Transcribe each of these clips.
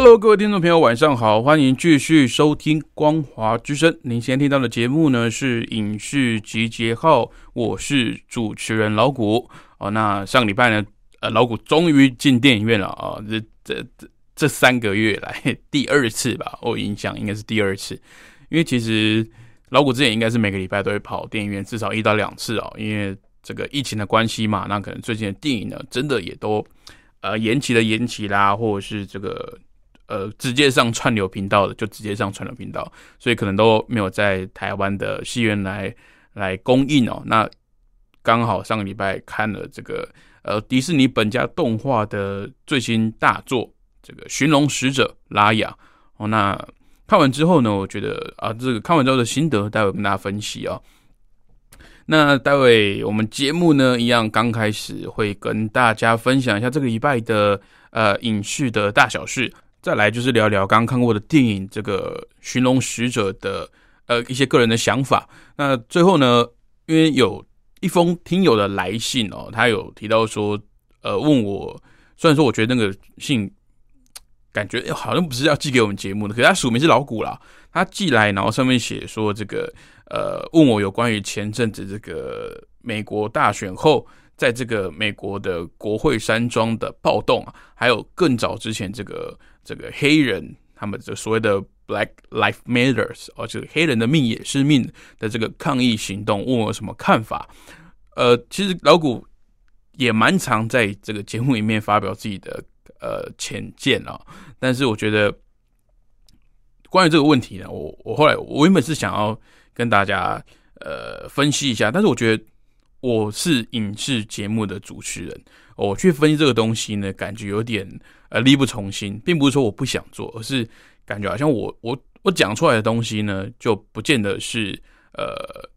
Hello，各位听众朋友，晚上好，欢迎继续收听《光华之声》。您先听到的节目呢是《影视集结号》，我是主持人老谷。哦，那上礼拜呢，呃，老谷终于进电影院了啊！这这这这三个月来 第二次吧，我印象应该是第二次。因为其实老谷之前应该是每个礼拜都会跑电影院，至少一到两次哦。因为这个疫情的关系嘛，那可能最近的电影呢，真的也都呃延期的延期啦，或者是这个。呃，直接上串流频道的就直接上串流频道，所以可能都没有在台湾的戏院来来公映哦。那刚好上个礼拜看了这个呃迪士尼本家动画的最新大作这个《寻龙使者》拉雅哦。那看完之后呢，我觉得啊，这个看完之后的心得，待会跟大家分析啊。那待会我们节目呢，一样刚开始会跟大家分享一下这个礼拜的呃影视的大小事。再来就是聊聊刚刚看过的电影《这个寻龙使者》的呃一些个人的想法。那最后呢，因为有一封听友的来信哦，他有提到说，呃，问我，虽然说我觉得那个信感觉好像不是要寄给我们节目的，可是他署名是老古啦，他寄来，然后上面写说这个呃，问我有关于前阵子这个美国大选后。在这个美国的国会山庄的暴动啊，还有更早之前这个这个黑人他们这所谓的 Black Life Matters，哦，这个黑人的命也是命的这个抗议行动，问我什么看法？呃，其实老古也蛮常在这个节目里面发表自己的呃浅见啊，但是我觉得关于这个问题呢，我我后来我原本是想要跟大家呃分析一下，但是我觉得。我是影视节目的主持人，我去分析这个东西呢，感觉有点呃力不从心，并不是说我不想做，而是感觉好像我我我讲出来的东西呢，就不见得是呃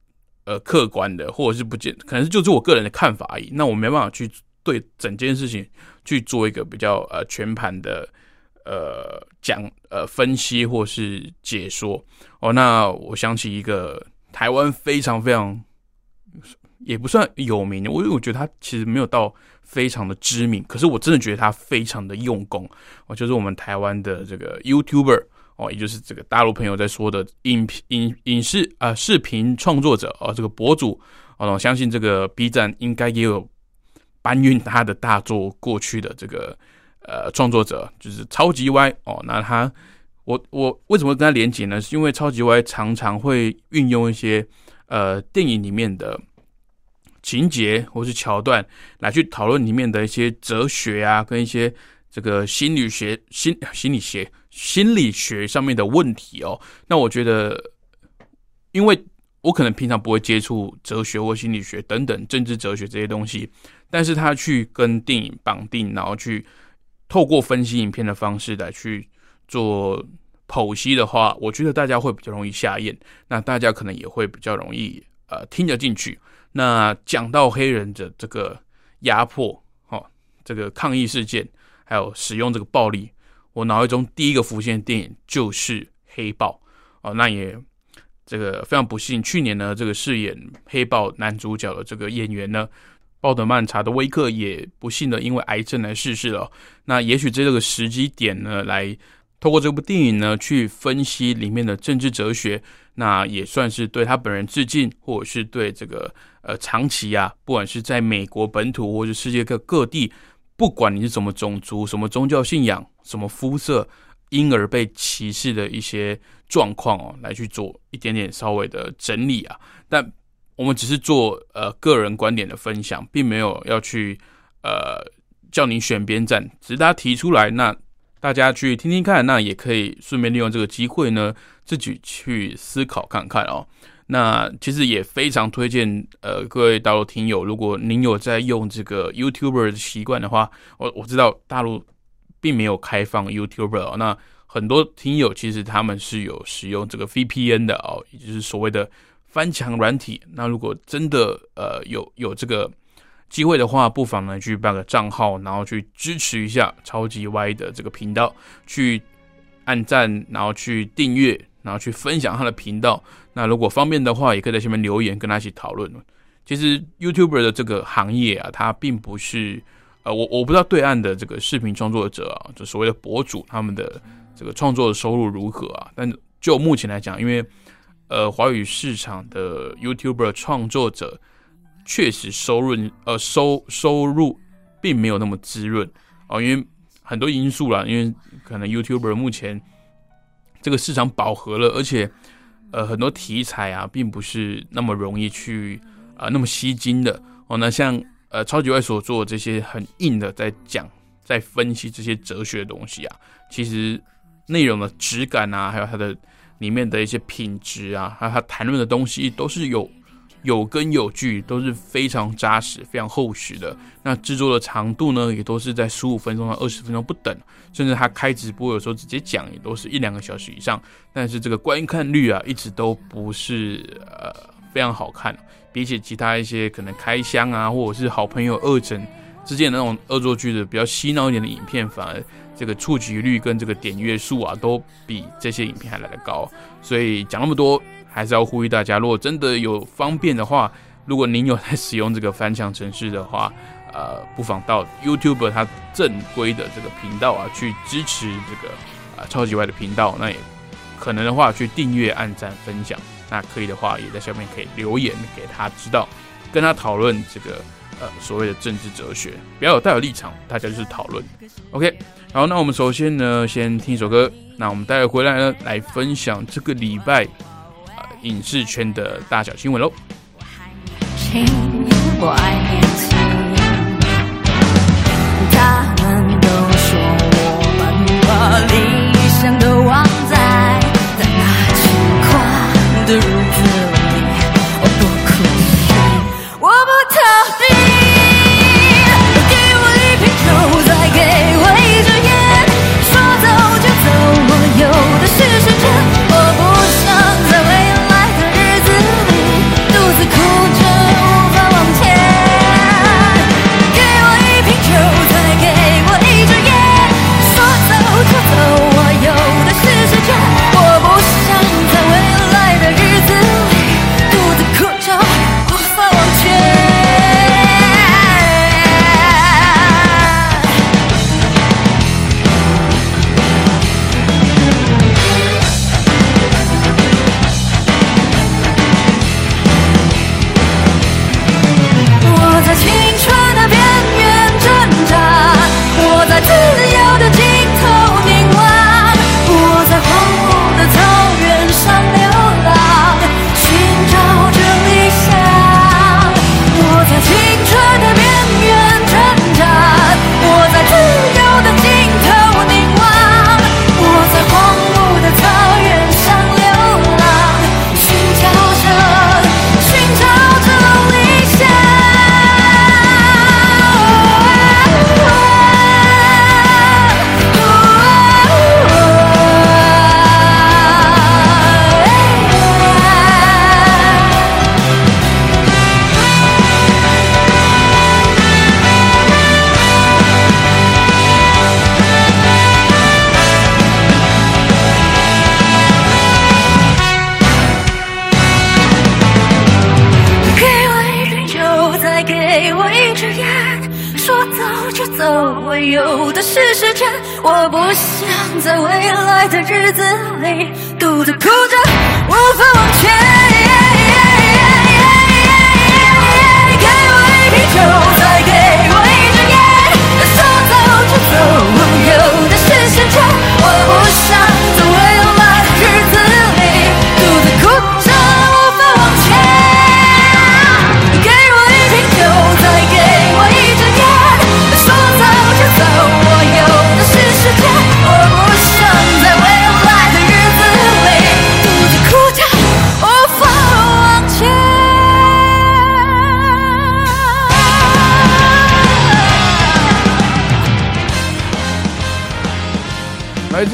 呃客观的，或者是不见，可能是就是我个人的看法而已。那我没办法去对整件事情去做一个比较呃全盘的呃讲呃分析或是解说哦。那我想起一个台湾非常非常。也不算有名，我我觉得他其实没有到非常的知名，可是我真的觉得他非常的用功。哦，就是我们台湾的这个 YouTuber 哦，也就是这个大陆朋友在说的影影影视啊视频创作者哦，这个博主哦，我相信这个 B 站应该也有搬运他的大作过去的这个呃创作者，就是超级 Y 哦。那他我我为什么跟他连接呢？是因为超级 Y 常常会运用一些呃电影里面的。情节或是桥段来去讨论里面的一些哲学啊，跟一些这个心理学、心心理学、心理学上面的问题哦。那我觉得，因为我可能平常不会接触哲学或心理学等等政治哲学这些东西，但是他去跟电影绑定，然后去透过分析影片的方式来去做剖析的话，我觉得大家会比较容易下咽，那大家可能也会比较容易呃听得进去。那讲到黑人的这个压迫，哦，这个抗议事件，还有使用这个暴力，我脑海中第一个浮现的电影就是《黑豹》哦。那也这个非常不幸，去年呢，这个饰演黑豹男主角的这个演员呢，鲍德曼查德威克也不幸的因为癌症来逝世了。那也许在这个时机点呢，来透过这部电影呢，去分析里面的政治哲学，那也算是对他本人致敬，或者是对这个。呃，长期啊，不管是在美国本土或者世界各各地，不管你是什么种族、什么宗教信仰、什么肤色，因而被歧视的一些状况哦，来去做一点点稍微的整理啊。但我们只是做呃个人观点的分享，并没有要去呃叫你选边站，只是大家提出来，那大家去听听看，那也可以顺便利用这个机会呢，自己去思考看看哦。那其实也非常推荐呃各位大陆听友，如果您有在用这个 YouTuber 的习惯的话，我我知道大陆并没有开放 YouTuber，那很多听友其实他们是有使用这个 VPN 的哦，也就是所谓的翻墙软体。那如果真的呃有有这个机会的话，不妨呢去办个账号，然后去支持一下超级歪的这个频道，去按赞，然后去订阅，然后去分享他的频道。那如果方便的话，也可以在下面留言跟他一起讨论。其实 YouTuber 的这个行业啊，它并不是呃，我我不知道对岸的这个视频创作者啊，就所谓的博主他们的。这个创作的收入如何啊？但就目前来讲，因为呃，华语市场的 YouTuber 创作者确实收入呃收收入并没有那么滋润啊，因为很多因素啦，因为可能 YouTuber 目前这个市场饱和了，而且呃很多题材啊，并不是那么容易去啊那么吸睛的哦。那像呃超级外所做这些很硬的，在讲在分析这些哲学的东西啊，其实。内容的质感啊，还有它的里面的一些品质啊，还有他谈论的东西，都是有有根有据，都是非常扎实、非常厚实的。那制作的长度呢，也都是在十五分钟到二十分钟不等，甚至他开直播有时候直接讲，也都是一两个小时以上。但是这个观看率啊，一直都不是呃非常好看，比起其他一些可能开箱啊，或者是好朋友恶整之间的那种恶作剧的比较洗脑一点的影片，反而。这个触及率跟这个点阅数啊，都比这些影片还来得高，所以讲那么多，还是要呼吁大家，如果真的有方便的话，如果您有在使用这个翻墙程式的话，呃，不妨到 YouTube 它正规的这个频道啊，去支持这个啊超级外的频道，那也可能的话去订阅、按赞、分享，那可以的话，也在下面可以留言给他知道，跟他讨论这个。呃，所谓的政治哲学，不要有带有立场，大家就是讨论。OK，好，那我们首先呢，先听一首歌。那我们待会回来呢，来分享这个礼拜呃影视圈的大小新闻喽。我们把理想都忘在在那轻快的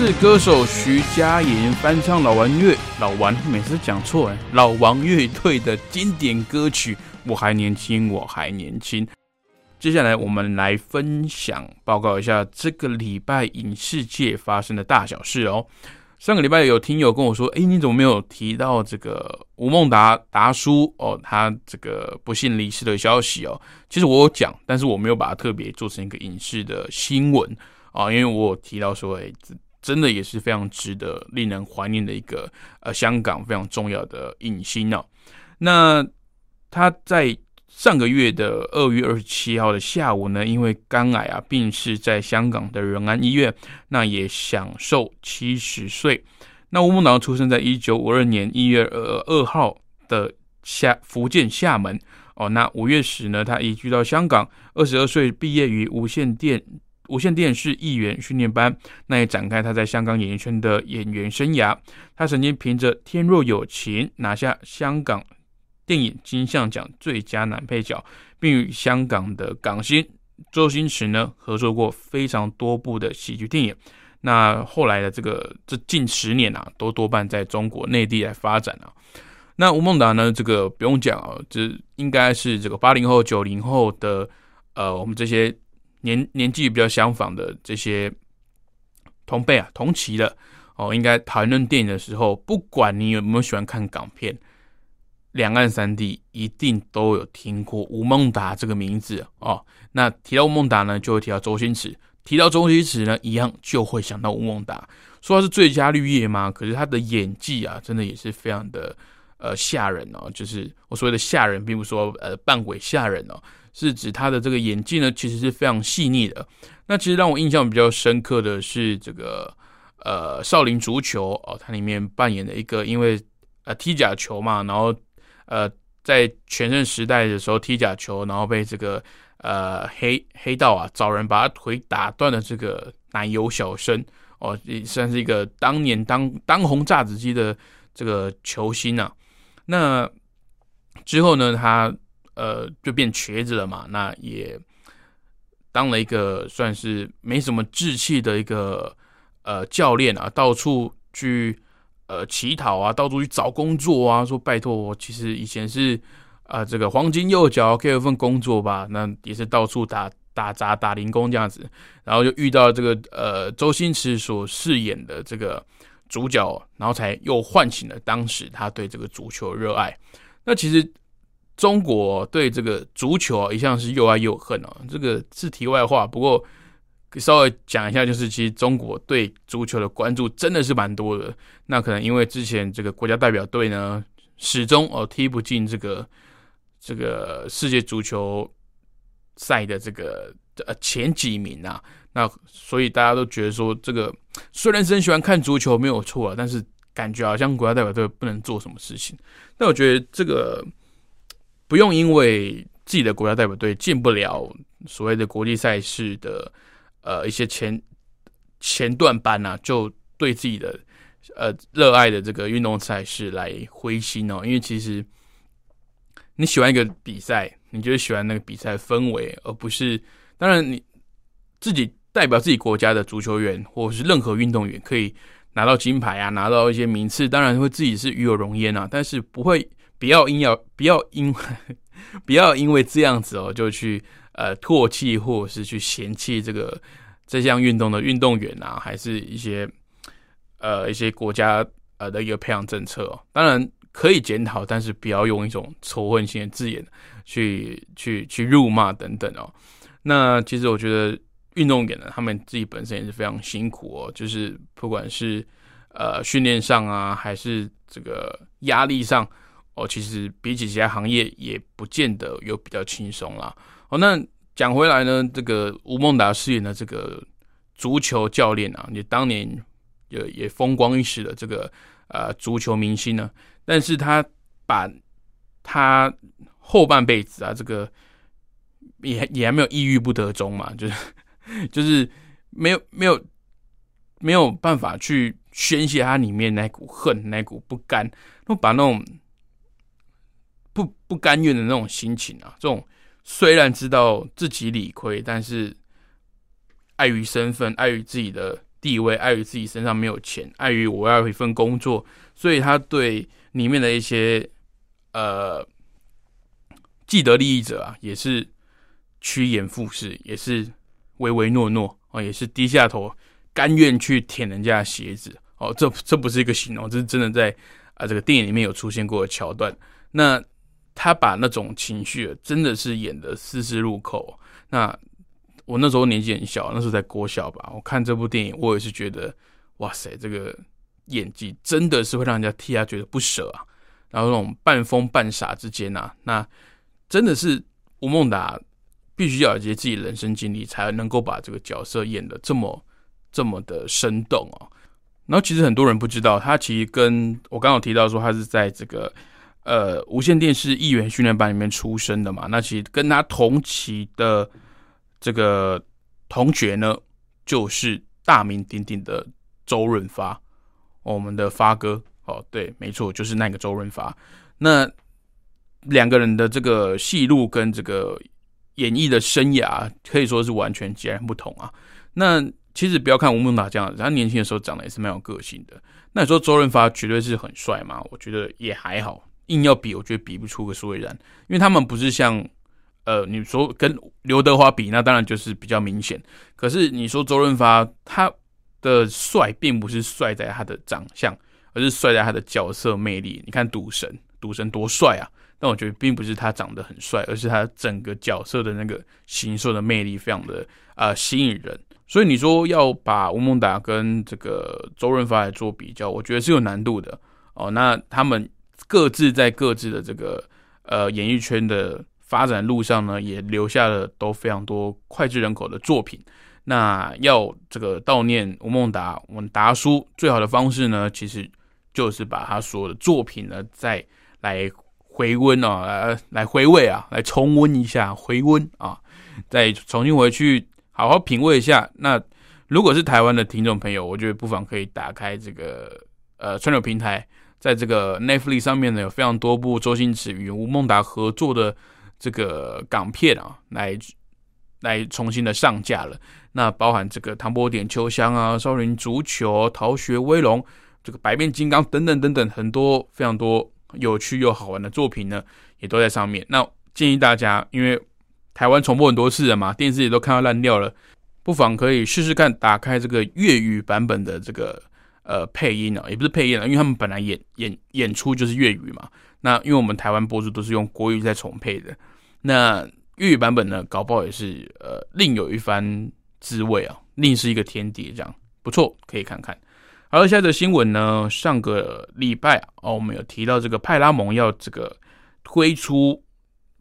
日子。来自歌手徐佳莹翻唱老王乐老王每次讲错哎，老王乐队的经典歌曲《我还年轻，我还年轻》。接下来我们来分享报告一下这个礼拜影视界发生的大小事哦。上个礼拜有听友跟我说：“哎，你怎么没有提到这个吴孟达达叔哦？他这个不幸离世的消息哦？其实我有讲，但是我没有把它特别做成一个影视的新闻啊，因为我有提到说，哎，真的也是非常值得令人怀念的一个呃香港非常重要的影星哦。那他在。上个月的二月二十七号的下午呢，因为肝癌啊病逝在香港的仁安医院，那也享寿七十岁。那吴孟达出生在一九五二年一月二二号的厦福建厦门哦。那五月时呢，他移居到香港，二十二岁毕业于无线电无线电视艺员训练班，那也展开他在香港演艺圈的演员生涯。他曾经凭着《天若有情》拿下香港。电影金像奖最佳男配角，并与香港的港星周星驰呢合作过非常多部的喜剧电影。那后来的这个这近十年啊，都多半在中国内地来发展啊。那吴孟达呢，这个不用讲啊，这应该是这个八零后、九零后的呃，我们这些年年纪比较相仿的这些同辈啊、同期的哦，应该谈论电影的时候，不管你有没有喜欢看港片。两岸三地一定都有听过吴孟达这个名字哦。那提到吴孟达呢，就会提到周星驰；提到周星驰呢，一样就会想到吴孟达。说他是最佳绿叶吗？可是他的演技啊，真的也是非常的呃吓人哦。就是我所谓的吓人，并不是说呃扮鬼吓人哦，是指他的这个演技呢，其实是非常细腻的。那其实让我印象比较深刻的是这个呃少林足球哦，它里面扮演的一个因为呃踢假球嘛，然后。呃，在全盛时代的时候踢假球，然后被这个呃黑黑道啊找人把他腿打断的这个奶油小生哦，也算是一个当年当当红炸子鸡的这个球星啊。那之后呢，他呃就变瘸子了嘛，那也当了一个算是没什么志气的一个呃教练啊，到处去。呃，乞讨啊，到处去找工作啊，说拜托我，其实以前是啊，这个黄金右脚，给我份工作吧。那也是到处打打杂、打零工这样子，然后就遇到这个呃，周星驰所饰演的这个主角，然后才又唤醒了当时他对这个足球热爱。那其实中国对这个足球啊，一向是又爱又恨哦。这个是题外话，不过。稍微讲一下，就是其实中国对足球的关注真的是蛮多的。那可能因为之前这个国家代表队呢，始终哦踢不进这个这个世界足球赛的这个呃前几名啊，那所以大家都觉得说，这个虽然是很喜欢看足球没有错啊，但是感觉好像国家代表队不能做什么事情。但我觉得这个不用因为自己的国家代表队进不了所谓的国际赛事的。呃，一些前前段班呐，就对自己的呃热爱的这个运动赛事来灰心哦，因为其实你喜欢一个比赛，你就是喜欢那个比赛氛围，而不是当然你自己代表自己国家的足球员或者是任何运动员可以拿到金牌啊，拿到一些名次，当然会自己是与有荣焉啊，但是不会不要因要不要因为 不要因为这样子哦，就去。呃，唾弃或者是去嫌弃这个这项运动的运动员啊，还是一些呃一些国家呃的一个培养政策哦。当然可以检讨，但是不要用一种仇恨性的字眼去去去辱骂等等哦。那其实我觉得运动员呢，他们自己本身也是非常辛苦哦，就是不管是呃训练上啊，还是这个压力上哦，其实比起其他行业也不见得有比较轻松啦。哦，那讲回来呢，这个吴孟达饰演的这个足球教练啊，也当年也也风光一时的这个呃足球明星呢，但是他把他后半辈子啊，这个也也还没有抑郁不得终嘛，就是就是没有没有没有办法去宣泄他里面那股恨、那股不甘，那把那种不不甘愿的那种心情啊，这种。虽然知道自己理亏，但是碍于身份、碍于自己的地位，碍于自己身上没有钱，碍于我要一份工作，所以他对里面的一些呃既得利益者啊，也是趋炎附势，也是唯唯诺诺啊，也是低下头，甘愿去舔人家的鞋子哦。这这不是一个形容，这是真的在啊这个电影里面有出现过的桥段。那他把那种情绪真的是演的丝丝入扣。那我那时候年纪很小，那时候在国小吧。我看这部电影，我也是觉得，哇塞，这个演技真的是会让人家替他觉得不舍啊。然后那种半疯半傻之间啊，那真的是吴孟达必须要有一些自己人生经历，才能够把这个角色演的这么这么的生动哦。然后其实很多人不知道，他其实跟我刚刚提到说，他是在这个呃无线电视艺员训练班里面出生的嘛。那其实跟他同期的。这个同学呢，就是大名鼎鼎的周润发，我们的发哥哦，对，没错，就是那个周润发。那两个人的这个戏路跟这个演艺的生涯可以说是完全截然不同啊。那其实不要看吴孟达这样子，他年轻的时候长得也是蛮有个性的。那你说周润发绝对是很帅嘛？我觉得也还好，硬要比，我觉得比不出个所以然，因为他们不是像。呃，你说跟刘德华比，那当然就是比较明显。可是你说周润发，他的帅并不是帅在他的长相，而是帅在他的角色魅力。你看《赌神》，《赌神》多帅啊！但我觉得并不是他长得很帅，而是他整个角色的那个形塑的魅力非常的啊吸引人。所以你说要把吴孟达跟这个周润发来做比较，我觉得是有难度的哦。那他们各自在各自的这个呃演艺圈的。发展路上呢，也留下了都非常多脍炙人口的作品。那要这个悼念吴孟达，我们达叔最好的方式呢，其实就是把他所有的作品呢，再来回温啊，来来回味啊，来重温一下，回温啊，再重新回去好好品味一下。那如果是台湾的听众朋友，我觉得不妨可以打开这个呃串流平台，在这个 Netflix 上面呢，有非常多部周星驰与吴孟达合作的。这个港片啊，来来重新的上架了。那包含这个《唐伯点秋香》啊，《少林足球》《逃学威龙》这个《百变金刚》等等等等，很多非常多有趣又好玩的作品呢，也都在上面。那建议大家，因为台湾重播很多次了嘛，电视也都看到烂掉了，不妨可以试试看，打开这个粤语版本的这个呃配音啊，也不是配音啊，因为他们本来演演演出就是粤语嘛。那因为我们台湾播出都是用国语在重配的，那粤语版本呢，搞不好也是呃另有一番滋味啊，另是一个天地，这样不错，可以看看。好了，下则新闻呢，上个礼拜哦，我们有提到这个派拉蒙要这个推出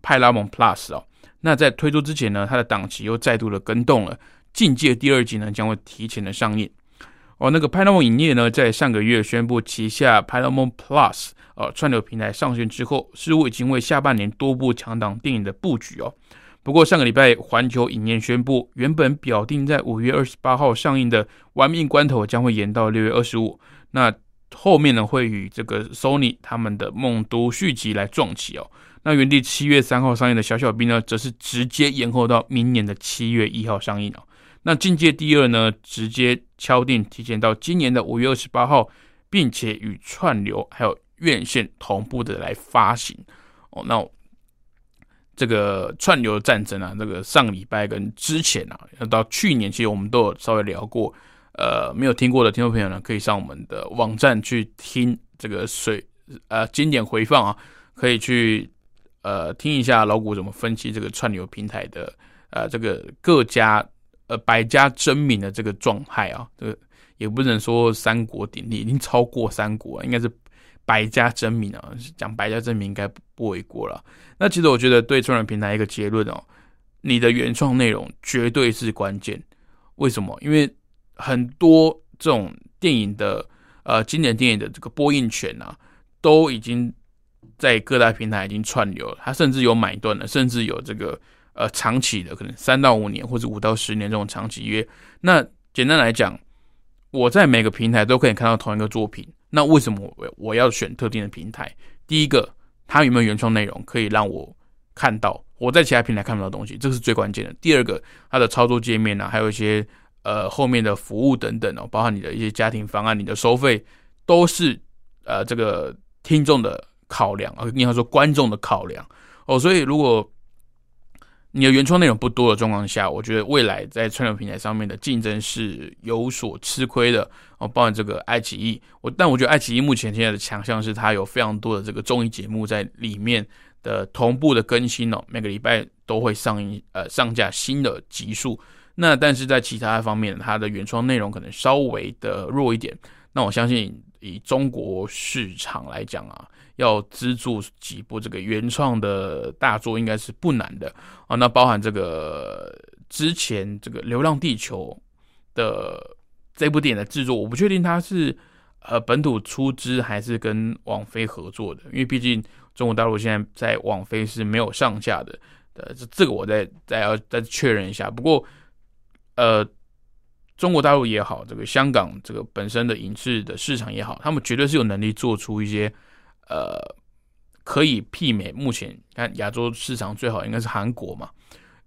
派拉蒙 Plus 哦，那在推出之前呢，它的档期又再度的跟动了，《境界》第二季呢将会提前的上映。哦，那个派拉蒙影业呢，在上个月宣布旗下派拉蒙 Plus。呃，串流平台上线之后，似乎已经为下半年多部强档电影的布局哦。不过上个礼拜，环球影业宣布，原本表定在五月二十八号上映的《玩命关头》将会延到六月二十五。那后面呢，会与这个 Sony 他们的《梦都》续集来撞起哦。那原地七月三号上映的《小小兵》呢，则是直接延后到明年的七月一号上映哦。那《境界》第二呢，直接敲定提前到今年的五月二十八号，并且与串流还有。院线同步的来发行哦，那这个串流战争啊，这个上礼拜跟之前啊，到去年其实我们都有稍微聊过，呃，没有听过的听众朋友呢，可以上我们的网站去听这个水呃经典回放啊，可以去呃听一下老谷怎么分析这个串流平台的呃这个各家呃百家争鸣的这个状态啊，这个也不能说三国鼎立，已经超过三国，应该是。百家争鸣啊，讲百家争鸣应该不为过了。那其实我觉得对中人平台一个结论哦，你的原创内容绝对是关键。为什么？因为很多这种电影的呃经典电影的这个播映权啊，都已经在各大平台已经串流了，它甚至有买断了，甚至有这个呃长期的，可能三到五年或者五到十年这种长期约。那简单来讲，我在每个平台都可以看到同一个作品。那为什么我我要选特定的平台？第一个，它有没有原创内容可以让我看到我在其他平台看不到东西，这是最关键的。第二个，它的操作界面呢，还有一些呃后面的服务等等哦，包含你的一些家庭方案、你的收费，都是呃这个听众的考量啊，应该说观众的考量哦。所以如果你的原创内容不多的状况下，我觉得未来在串流平台上面的竞争是有所吃亏的哦。包含这个爱奇艺，我但我觉得爱奇艺目前现在的强项是它有非常多的这个综艺节目在里面的同步的更新哦，每个礼拜都会上映呃上架新的集数。那但是在其他方面，它的原创内容可能稍微的弱一点。那我相信以中国市场来讲啊。要资助几部这个原创的大作，应该是不难的啊。那包含这个之前这个《流浪地球》的这部电影的制作，我不确定它是呃本土出资还是跟网飞合作的，因为毕竟中国大陆现在在网飞是没有上架的。呃，这这个我再再要再确认一下。不过，呃，中国大陆也好，这个香港这个本身的影视的市场也好，他们绝对是有能力做出一些。呃，可以媲美目前看亚洲市场最好应该是韩国嘛，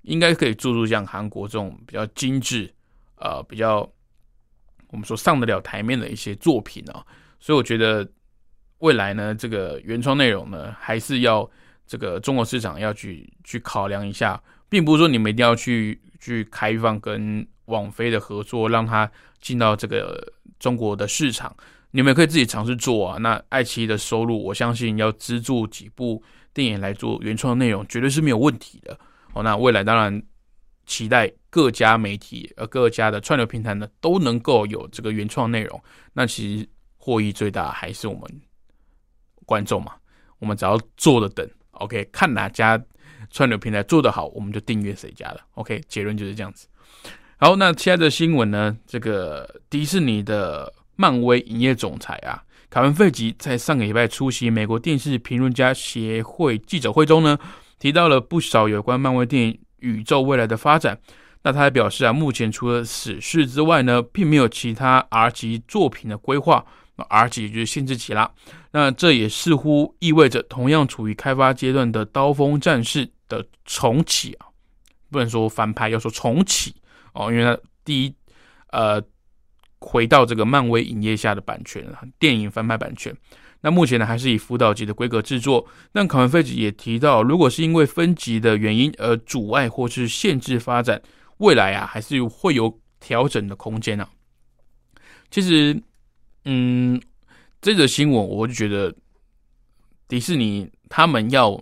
应该可以做出像韩国这种比较精致，呃，比较我们说上得了台面的一些作品啊。所以我觉得未来呢，这个原创内容呢，还是要这个中国市场要去去考量一下，并不是说你们一定要去去开放跟网飞的合作，让它进到这个中国的市场。你们也可以自己尝试做啊。那爱奇艺的收入，我相信要资助几部电影来做原创内容，绝对是没有问题的。哦，那未来当然期待各家媒体呃各家的串流平台呢都能够有这个原创内容。那其实获益最大还是我们观众嘛。我们只要坐着等，OK，看哪家串流平台做得好，我们就订阅谁家的。OK，结论就是这样子。好，那其他的新闻呢？这个迪士尼的。漫威营业总裁啊，凯文·费吉在上个礼拜出席美国电视评论家协会记者会中呢，提到了不少有关漫威电影宇宙未来的发展。那他还表示啊，目前除了死侍之外呢，并没有其他 R 级作品的规划。那 R 级就是限制级啦。那这也似乎意味着同样处于开发阶段的《刀锋战士》的重启啊，不能说翻拍，要说重启哦，因为它第一呃。回到这个漫威影业下的版权，电影翻拍版权。那目前呢，还是以辅导级的规格制作。但考文费吉也提到，如果是因为分级的原因而阻碍或是限制发展，未来啊，还是会有调整的空间啊。其实，嗯，这则新闻我就觉得，迪士尼他们要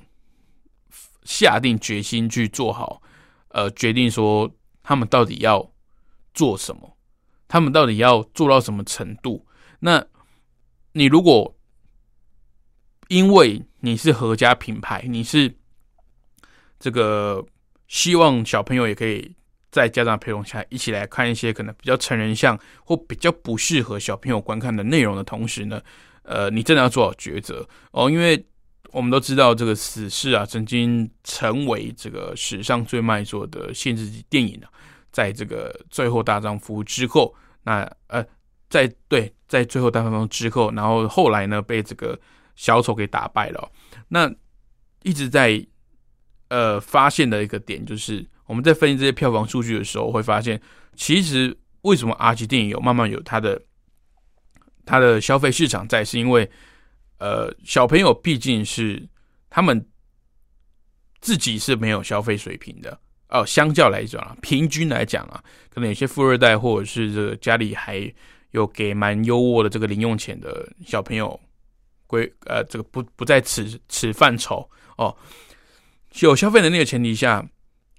下定决心去做好，呃，决定说他们到底要做什么。他们到底要做到什么程度？那你如果因为你是合家品牌，你是这个希望小朋友也可以在家长陪同下一起来看一些可能比较成人向或比较不适合小朋友观看的内容的同时呢，呃，你真的要做好抉择哦，因为我们都知道这个死侍啊，曾经成为这个史上最卖座的限制级电影啊。在这个最后大丈夫之后，那呃，在对，在最后大丈夫之后，然后后来呢，被这个小丑给打败了。那一直在呃发现的一个点，就是我们在分析这些票房数据的时候，会发现，其实为什么 R 级电影有慢慢有它的它的消费市场在，是因为呃小朋友毕竟是他们自己是没有消费水平的。哦，相较来讲啊，平均来讲啊，可能有些富二代或者是这个家里还有给蛮优渥的这个零用钱的小朋友，归呃这个不不在此此范畴哦。有消费能力的前提下，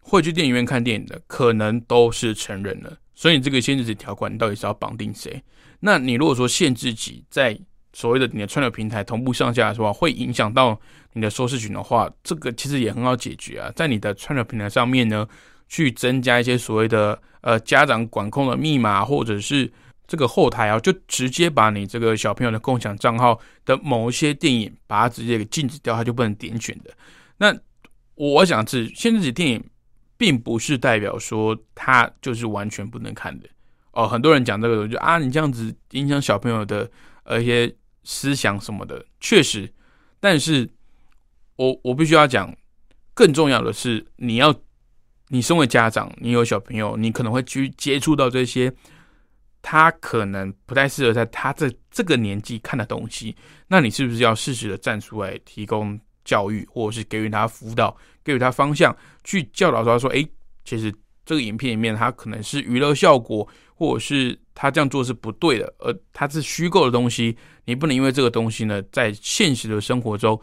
会去电影院看电影的可能都是成人了。所以你这个限制条款，你到底是要绑定谁？那你如果说限制级在所谓的你的串流平台同步上架的话，会影响到你的收视群的话，这个其实也很好解决啊，在你的串流平台上面呢，去增加一些所谓的呃家长管控的密码，或者是这个后台啊，就直接把你这个小朋友的共享账号的某一些电影，把它直接给禁止掉，它就不能点选的。那我想是限制级电影，并不是代表说它就是完全不能看的哦。很多人讲这个，就啊，你这样子影响小朋友的呃一些。思想什么的确实，但是我我必须要讲，更重要的是你要你身为家长，你有小朋友，你可能会去接触到这些，他可能不太适合在他这这个年纪看的东西，那你是不是要适时的站出来提供教育，或者是给予他辅导，给予他方向，去教导他说，哎，其实这个影片里面他可能是娱乐效果，或者是他这样做是不对的，而他是虚构的东西，你不能因为这个东西呢，在现实的生活中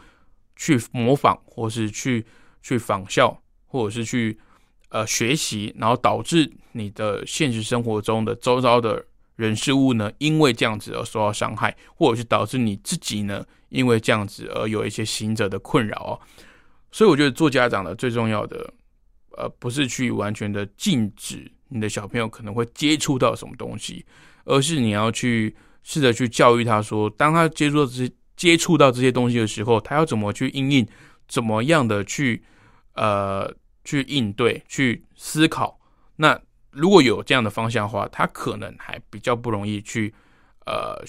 去模仿，或是去去仿效，或者是去。呃，学习，然后导致你的现实生活中的周遭的人事物呢，因为这样子而受到伤害，或者是导致你自己呢，因为这样子而有一些行者的困扰哦。所以我觉得做家长的最重要的，呃，不是去完全的禁止你的小朋友可能会接触到什么东西，而是你要去试着去教育他说，当他接触这接触到这些东西的时候，他要怎么去应应，怎么样的去呃。去应对、去思考，那如果有这样的方向的话，他可能还比较不容易去，呃，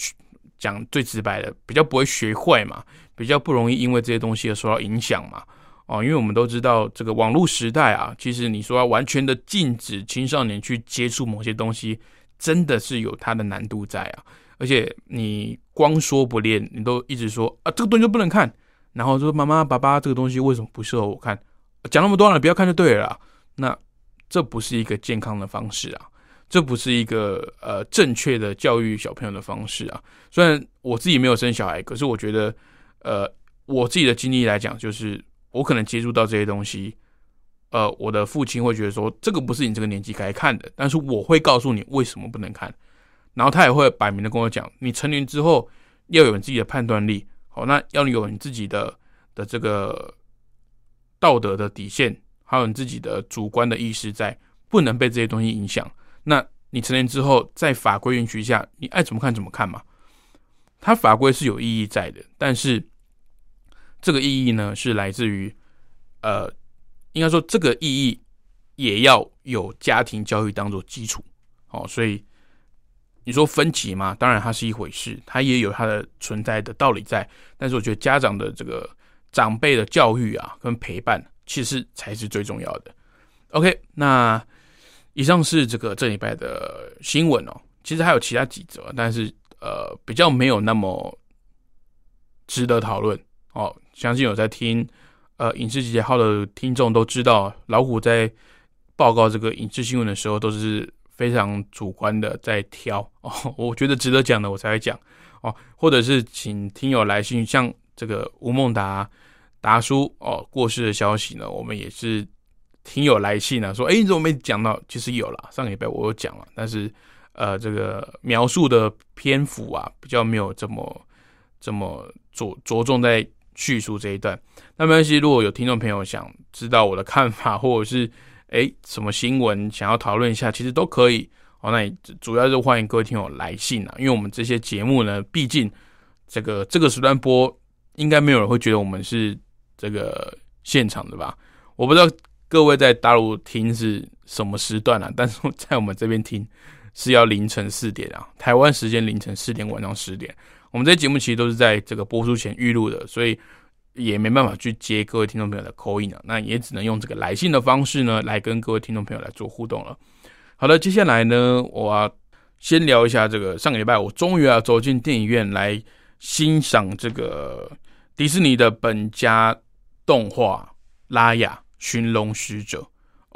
讲最直白的，比较不会学坏嘛，比较不容易因为这些东西而受到影响嘛。哦，因为我们都知道这个网络时代啊，其实你说要完全的禁止青少年去接触某些东西，真的是有它的难度在啊。而且你光说不练，你都一直说啊，这个东西就不能看，然后说妈妈、爸爸，这个东西为什么不适合我看？讲那么多了，不要看就对了。那这不是一个健康的方式啊，这不是一个呃正确的教育小朋友的方式啊。虽然我自己没有生小孩，可是我觉得，呃，我自己的经历来讲，就是我可能接触到这些东西，呃，我的父亲会觉得说，这个不是你这个年纪该看的。但是我会告诉你为什么不能看，然后他也会摆明的跟我讲，你成年之后要有你自己的判断力，好，那要有你自己的的这个。道德的底线，还有你自己的主观的意识，在不能被这些东西影响。那你成年之后，在法规允许下，你爱怎么看怎么看嘛。它法规是有意义在的，但是这个意义呢，是来自于呃，应该说这个意义也要有家庭教育当做基础。哦，所以你说分歧嘛，当然它是一回事，它也有它的存在的道理在。但是我觉得家长的这个。长辈的教育啊，跟陪伴，其实才是最重要的。OK，那以上是这个这礼拜的新闻哦。其实还有其他几则，但是呃，比较没有那么值得讨论哦。相信有在听呃影视集结号的听众都知道，老虎在报告这个影视新闻的时候，都是非常主观的在挑哦。我觉得值得讲的，我才会讲哦，或者是请听友来信，像。这个吴孟达达叔哦过世的消息呢，我们也是听友来信的，说哎你怎么没讲到？其实有了，上个礼拜我有讲了，但是呃这个描述的篇幅啊比较没有这么这么着着重在叙述这一段。那没关系，如果有听众朋友想知道我的看法，或者是哎什么新闻想要讨论一下，其实都可以哦。那主要是欢迎各位听友来信啊，因为我们这些节目呢，毕竟这个这个时段播。应该没有人会觉得我们是这个现场的吧？我不知道各位在大陆听是什么时段啊，但是在我们这边听是要凌晨四点啊，台湾时间凌晨四点，晚上十点。我们这节目其实都是在这个播出前预录的，所以也没办法去接各位听众朋友的口音啊，那也只能用这个来信的方式呢，来跟各位听众朋友来做互动了。好的，接下来呢，我要先聊一下这个上个礼拜我终于要走进电影院来欣赏这个。迪士尼的本家动画《拉雅寻龙使者》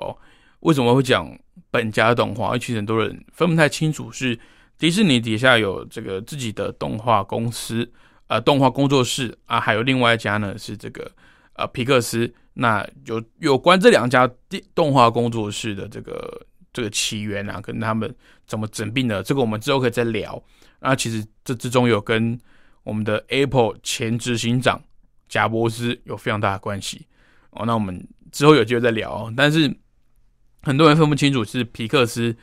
哦，为什么会讲本家动画？其实很多人分不太清楚，是迪士尼底下有这个自己的动画公司，呃，动画工作室啊，还有另外一家呢是这个呃皮克斯。那有有关这两家动动画工作室的这个这个起源啊，跟他们怎么整并的，这个我们之后可以再聊。那其实这之中有跟。我们的 Apple 前执行长贾伯斯有非常大的关系哦，那我们之后有机会再聊。但是很多人分不清楚是皮克斯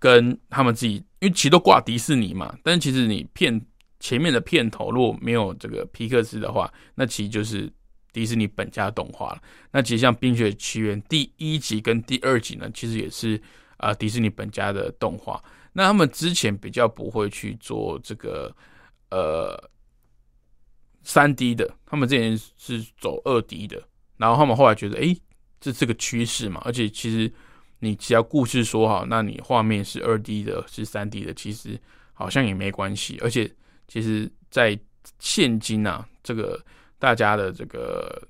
跟他们自己，因为其实都挂迪士尼嘛。但是其实你片前面的片头如果没有这个皮克斯的话，那其实就是迪士尼本家动画了。那其实像《冰雪奇缘》第一集跟第二集呢，其实也是啊迪士尼本家的动画。那他们之前比较不会去做这个。呃，三 D 的，他们之前是走二 D 的，然后他们后来觉得，哎，这是个趋势嘛。而且其实你只要故事说好，那你画面是二 D 的，是三 D 的，其实好像也没关系。而且其实，在现今啊，这个大家的这个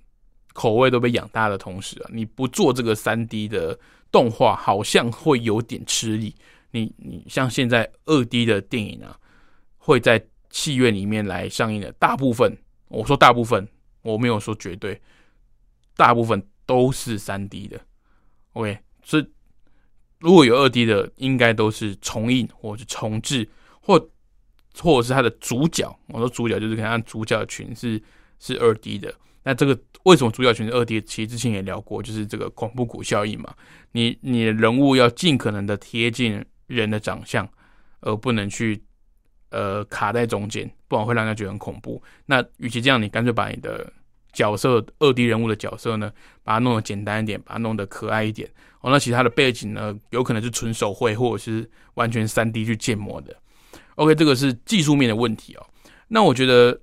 口味都被养大的同时啊，你不做这个三 D 的动画，好像会有点吃力。你你像现在二 D 的电影啊，会在戏院里面来上映的，大部分我说大部分，我没有说绝对，大部分都是三 D 的。OK，所以如果有二 D 的，应该都是重映或者重置，或或者是它的主角。我说主角就是看主角群是是二 D 的。那这个为什么主角群是二 D？其实之前也聊过，就是这个恐怖谷效应嘛。你你的人物要尽可能的贴近。人的长相，而不能去呃卡在中间，不然会让人家觉得很恐怖。那与其这样，你干脆把你的角色二 D 人物的角色呢，把它弄得简单一点，把它弄得可爱一点。哦，那其他的背景呢，有可能是纯手绘，或者是完全三 D 去建模的。OK，这个是技术面的问题哦。那我觉得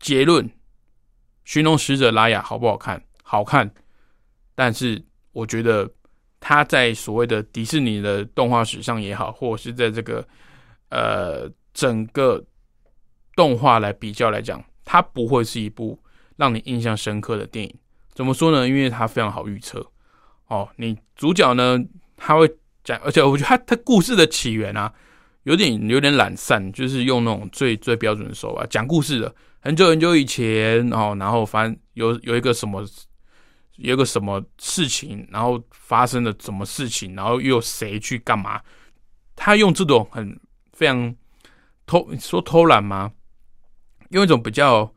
结论，《寻龙使者》拉雅好不好看？好看，但是我觉得。他在所谓的迪士尼的动画史上也好，或者是在这个呃整个动画来比较来讲，它不会是一部让你印象深刻的电影。怎么说呢？因为它非常好预测哦。你主角呢，他会讲，而且我觉得他他故事的起源啊，有点有点懒散，就是用那种最最标准的手法讲故事的。很久很久以前哦，然后反正有有一个什么。有个什么事情，然后发生了什么事情，然后又有谁去干嘛？他用这种很非常偷说偷懒吗？用一种比较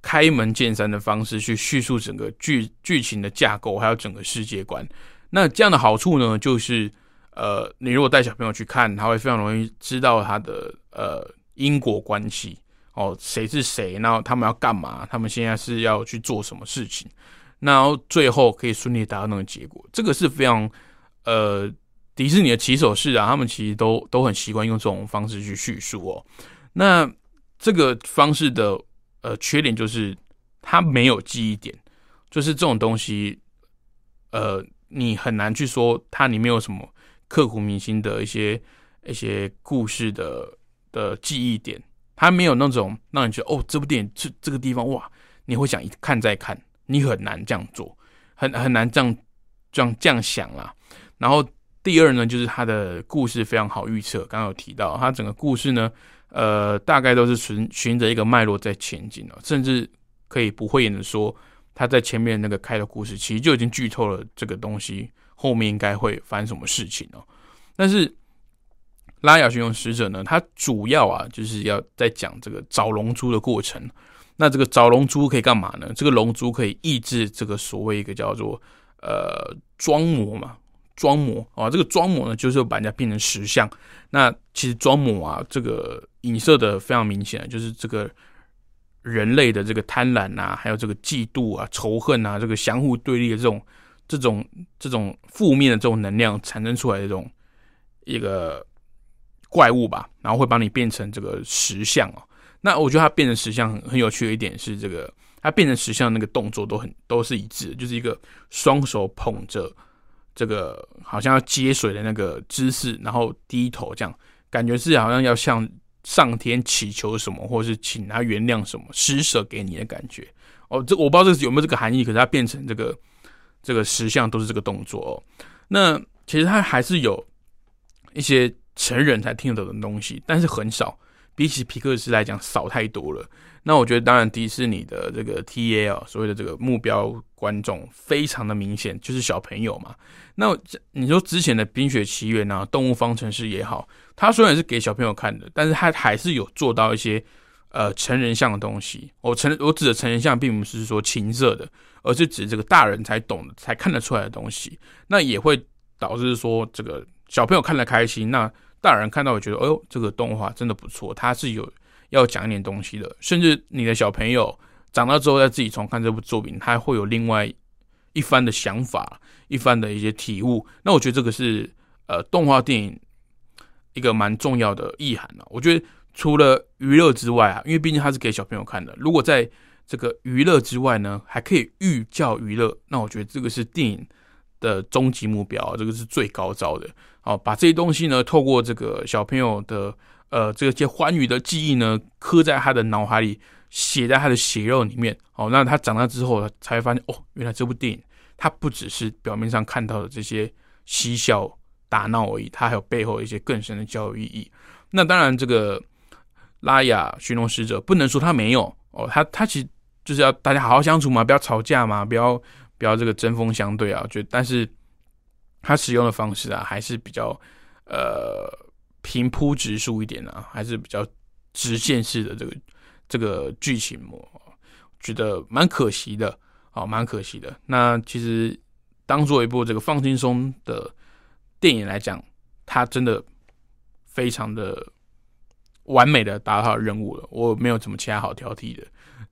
开门见山的方式去叙述整个剧剧情的架构，还有整个世界观。那这样的好处呢，就是呃，你如果带小朋友去看，他会非常容易知道他的呃因果关系哦，谁是谁，然后他们要干嘛，他们现在是要去做什么事情。然后最后可以顺利达到那个结果，这个是非常呃迪士尼的起手式啊，他们其实都都很习惯用这种方式去叙述哦。那这个方式的呃缺点就是它没有记忆点，就是这种东西呃你很难去说它里面有什么刻骨铭心的一些一些故事的的记忆点，它没有那种让你觉得哦这部电影这这个地方哇你会想一看再看。你很难这样做，很很难这样这样这样想啦。然后第二呢，就是他的故事非常好预测。刚刚有提到，他整个故事呢，呃，大概都是循循着一个脉络在前进哦，甚至可以不会演的说，他在前面那个开的故事，其实就已经剧透了这个东西后面应该会发生什么事情哦。但是拉雅寻龙使者呢，它主要啊，就是要在讲这个找龙珠的过程。那这个找龙珠可以干嘛呢？这个龙珠可以抑制这个所谓一个叫做呃装模嘛，装模啊，这个装模呢就是把人家变成石像。那其实装模啊，这个影射的非常明显，就是这个人类的这个贪婪啊，还有这个嫉妒啊、仇恨啊，这个相互对立的这种这种这种负面的这种能量产生出来的这种一个怪物吧，然后会把你变成这个石像哦。那我觉得它变成石像很很有趣的一点是，这个它变成石像那个动作都很都是一致，就是一个双手捧着这个好像要接水的那个姿势，然后低头这样，感觉是好像要向上天祈求什么，或者是请他原谅什么，施舍给你的感觉。哦，这我不知道这个有没有这个含义，可是它变成这个这个石像都是这个动作哦。那其实它还是有一些成人才听得懂的东西，但是很少。比起皮克斯来讲少太多了。那我觉得，当然迪士尼的这个 T A 啊，所谓的这个目标观众非常的明显，就是小朋友嘛。那你说之前的《冰雪奇缘》啊，《动物方程式》也好，它虽然是给小朋友看的，但是它还是有做到一些呃成人像的东西。我成我指的成人像，并不是说情色的，而是指这个大人才懂、才看得出来的东西。那也会导致说，这个小朋友看得开心，那。大人看到，我觉得，哎呦，这个动画真的不错，它是有要讲一点东西的。甚至你的小朋友长大之后再自己重看这部作品，他会有另外一番的想法，一番的一些体悟。那我觉得这个是呃动画电影一个蛮重要的意涵了。我觉得除了娱乐之外啊，因为毕竟它是给小朋友看的，如果在这个娱乐之外呢，还可以寓教于乐。那我觉得这个是电影的终极目标，这个是最高招的。好，把这些东西呢，透过这个小朋友的呃这些欢愉的记忆呢，刻在他的脑海里，写在他的血肉里面。好，那他长大之后才会发现，哦，原来这部电影它不只是表面上看到的这些嬉笑打闹而已，它还有背后一些更深的教育意义。那当然，这个拉雅寻龙使者不能说他没有哦，他他其实就是要大家好好相处嘛，不要吵架嘛，不要不要这个针锋相对啊。觉得，但是。他使用的方式啊，还是比较呃平铺直述一点啊，还是比较直线式的这个这个剧情，我觉得蛮可惜的，啊，蛮可惜的。那其实当做一部这个放轻松的电影来讲，它真的非常的完美的达到任务了。我没有什么其他好挑剔的，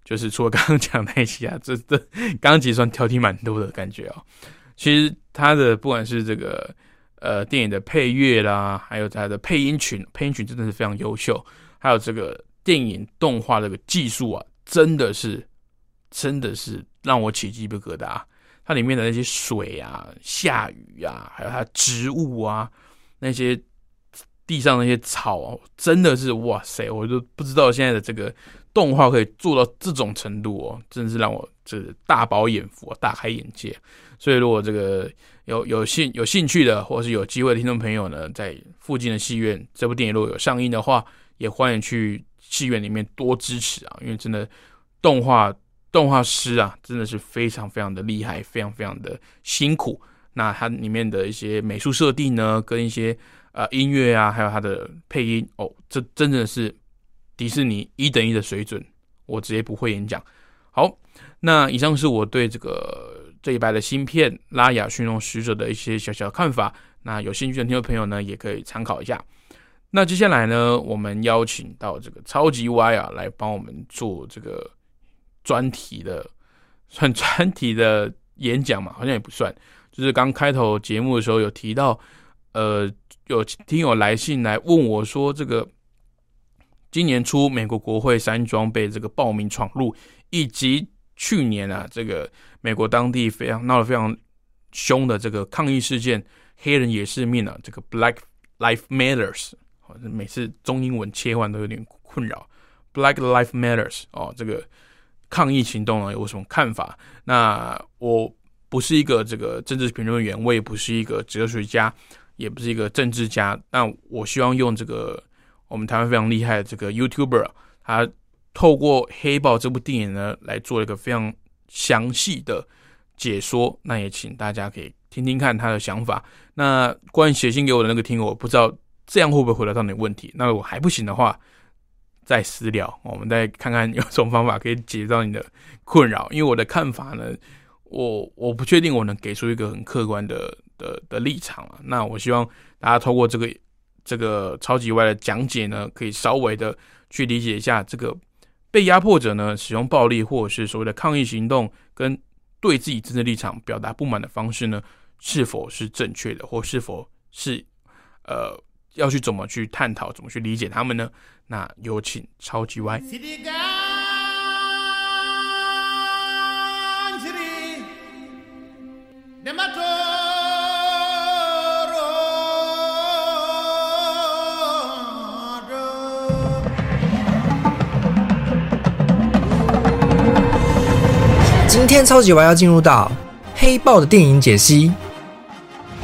就是除了刚刚讲那些啊，这 这刚刚其实算挑剔蛮多的感觉啊。其实它的不管是这个呃电影的配乐啦，还有它的配音群，配音群真的是非常优秀。还有这个电影动画这个技术啊，真的是真的是让我起鸡皮疙瘩。它里面的那些水啊、下雨啊，还有它植物啊，那些地上那些草，真的是哇塞！我都不知道现在的这个动画可以做到这种程度哦，真的是让我这大饱眼福，大开眼界。所以，如果这个有有兴有兴趣的，或是有机会的听众朋友呢，在附近的戏院，这部电影如果有上映的话，也欢迎去戏院里面多支持啊！因为真的动画动画师啊，真的是非常非常的厉害，非常非常的辛苦。那它里面的一些美术设定呢，跟一些呃音乐啊，还有它的配音哦，这真的是迪士尼一等一的水准。我直接不会演讲。好，那以上是我对这个。这一拜的芯片拉雅驯龙使者的一些小小看法，那有兴趣的听众朋友呢，也可以参考一下。那接下来呢，我们邀请到这个超级 Y 啊，来帮我们做这个专题的，算专题的演讲嘛？好像也不算，就是刚开头节目的时候有提到，呃，有听友来信来问我说，这个今年初美国国会山庄被这个暴民闯入，以及去年啊，这个美国当地非常闹得非常凶的这个抗议事件，黑人也是命啊，这个 Black Life Matters，每次中英文切换都有点困扰。Black Life Matters，哦，这个抗议行动呢有什么看法？那我不是一个这个政治评论员，我也不是一个哲学家，也不是一个政治家。那我希望用这个我们台湾非常厉害的这个 YouTuber，他。透过《黑豹》这部电影呢，来做一个非常详细的解说。那也请大家可以听听看他的想法。那关于写信给我的那个听友，我不知道这样会不会回答到你的问题。那如果还不行的话，再私聊，我们再看看有什么方法可以解决到你的困扰。因为我的看法呢，我我不确定我能给出一个很客观的的的立场啊。那我希望大家透过这个这个超级外的讲解呢，可以稍微的去理解一下这个。被压迫者呢，使用暴力或者是所谓的抗议行动，跟对自己政治立场表达不满的方式呢，是否是正确的，或是否是呃要去怎么去探讨，怎么去理解他们呢？那有请超级 Y。今天超级玩要进入到黑豹的电影解析，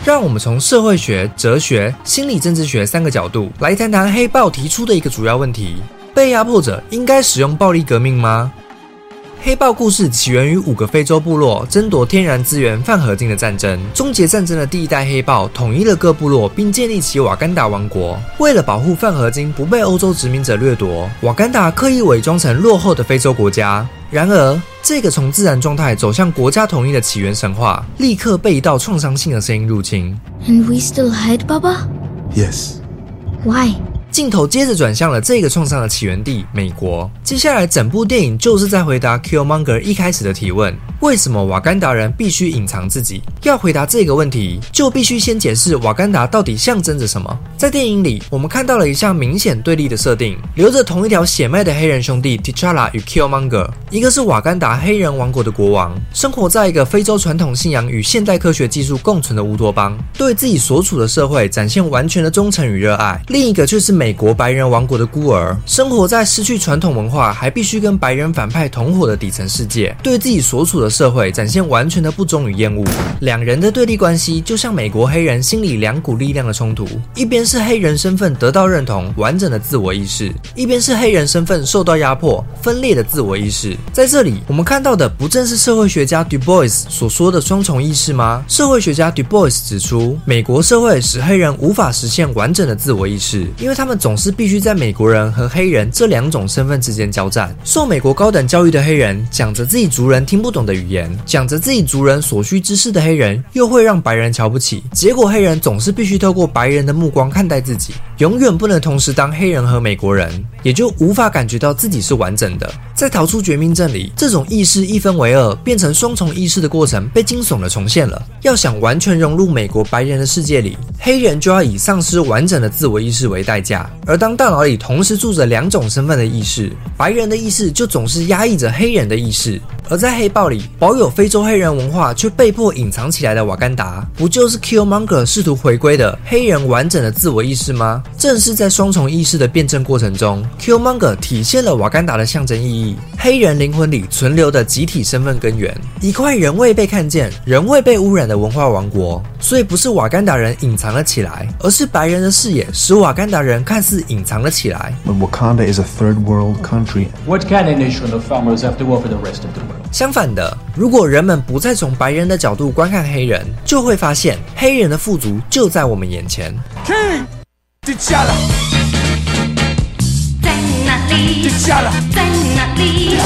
让我们从社会学、哲学、心理政治学三个角度来谈谈黑豹提出的一个主要问题：被压迫者应该使用暴力革命吗？黑豹故事起源于五个非洲部落争夺天然资源泛合金的战争。终结战争的第一代黑豹统一了各部落，并建立起瓦干达王国。为了保护泛合金不被欧洲殖民者掠夺，瓦干达刻意伪装成落后的非洲国家。然而，这个从自然状态走向国家统一的起源神话，立刻被一道创伤性的声音入侵。And we still hide, Baba? Yes. Why? 镜头接着转向了这个创伤的起源地——美国。接下来，整部电影就是在回答 Killmonger 一开始的提问：为什么瓦干达人必须隐藏自己？要回答这个问题，就必须先解释瓦干达到底象征着什么。在电影里，我们看到了一项明显对立的设定：流着同一条血脉的黑人兄弟 T'Challa 与 Killmonger，一个是瓦干达黑人王国的国王，生活在一个非洲传统信仰与现代科学技术共存的乌托邦，对自己所处的社会展现完全的忠诚与热爱；另一个却是美美国白人王国的孤儿，生活在失去传统文化还必须跟白人反派同伙的底层世界，对自己所处的社会展现完全的不忠与厌恶。两人的对立关系就像美国黑人心里两股力量的冲突，一边是黑人身份得到认同、完整的自我意识，一边是黑人身份受到压迫、分裂的自我意识。在这里，我们看到的不正是社会学家 Du Bois 所说的双重意识吗？社会学家 Du Bois 指出，美国社会使黑人无法实现完整的自我意识，因为他们总是必须在美国人和黑人这两种身份之间交战。受美国高等教育的黑人讲着自己族人听不懂的语言，讲着自己族人所需知识的黑人，又会让白人瞧不起。结果，黑人总是必须透过白人的目光看待自己，永远不能同时当黑人和美国人，也就无法感觉到自己是完整的。在逃出绝命镇里，这种意识一分为二，变成双重意识的过程被惊悚的重现了。要想完全融入美国白人的世界里，黑人就要以丧失完整的自我意识为代价。而当大脑里同时住着两种身份的意识，白人的意识就总是压抑着黑人的意识。而在黑豹里，保有非洲黑人文化却被迫隐藏起来的瓦干达，不就是 Killmonger 试图回归的黑人完整的自我意识吗？正是在双重意识的辩证过程中，Killmonger 体现了瓦干达的象征意义，黑人灵魂里存留的集体身份根源，一块仍未被看见、仍未被污染的文化王国。所以不是瓦干达人隐藏了起来，而是白人的视野使瓦干达人看似隐藏了起来。But Wakanda is a third world country. What can a nation of farmers have to offer the rest of the world? 相反的，如果人们不再从白人的角度观看黑人，就会发现黑人的富足就在我们眼前。King 在哪里在哪里？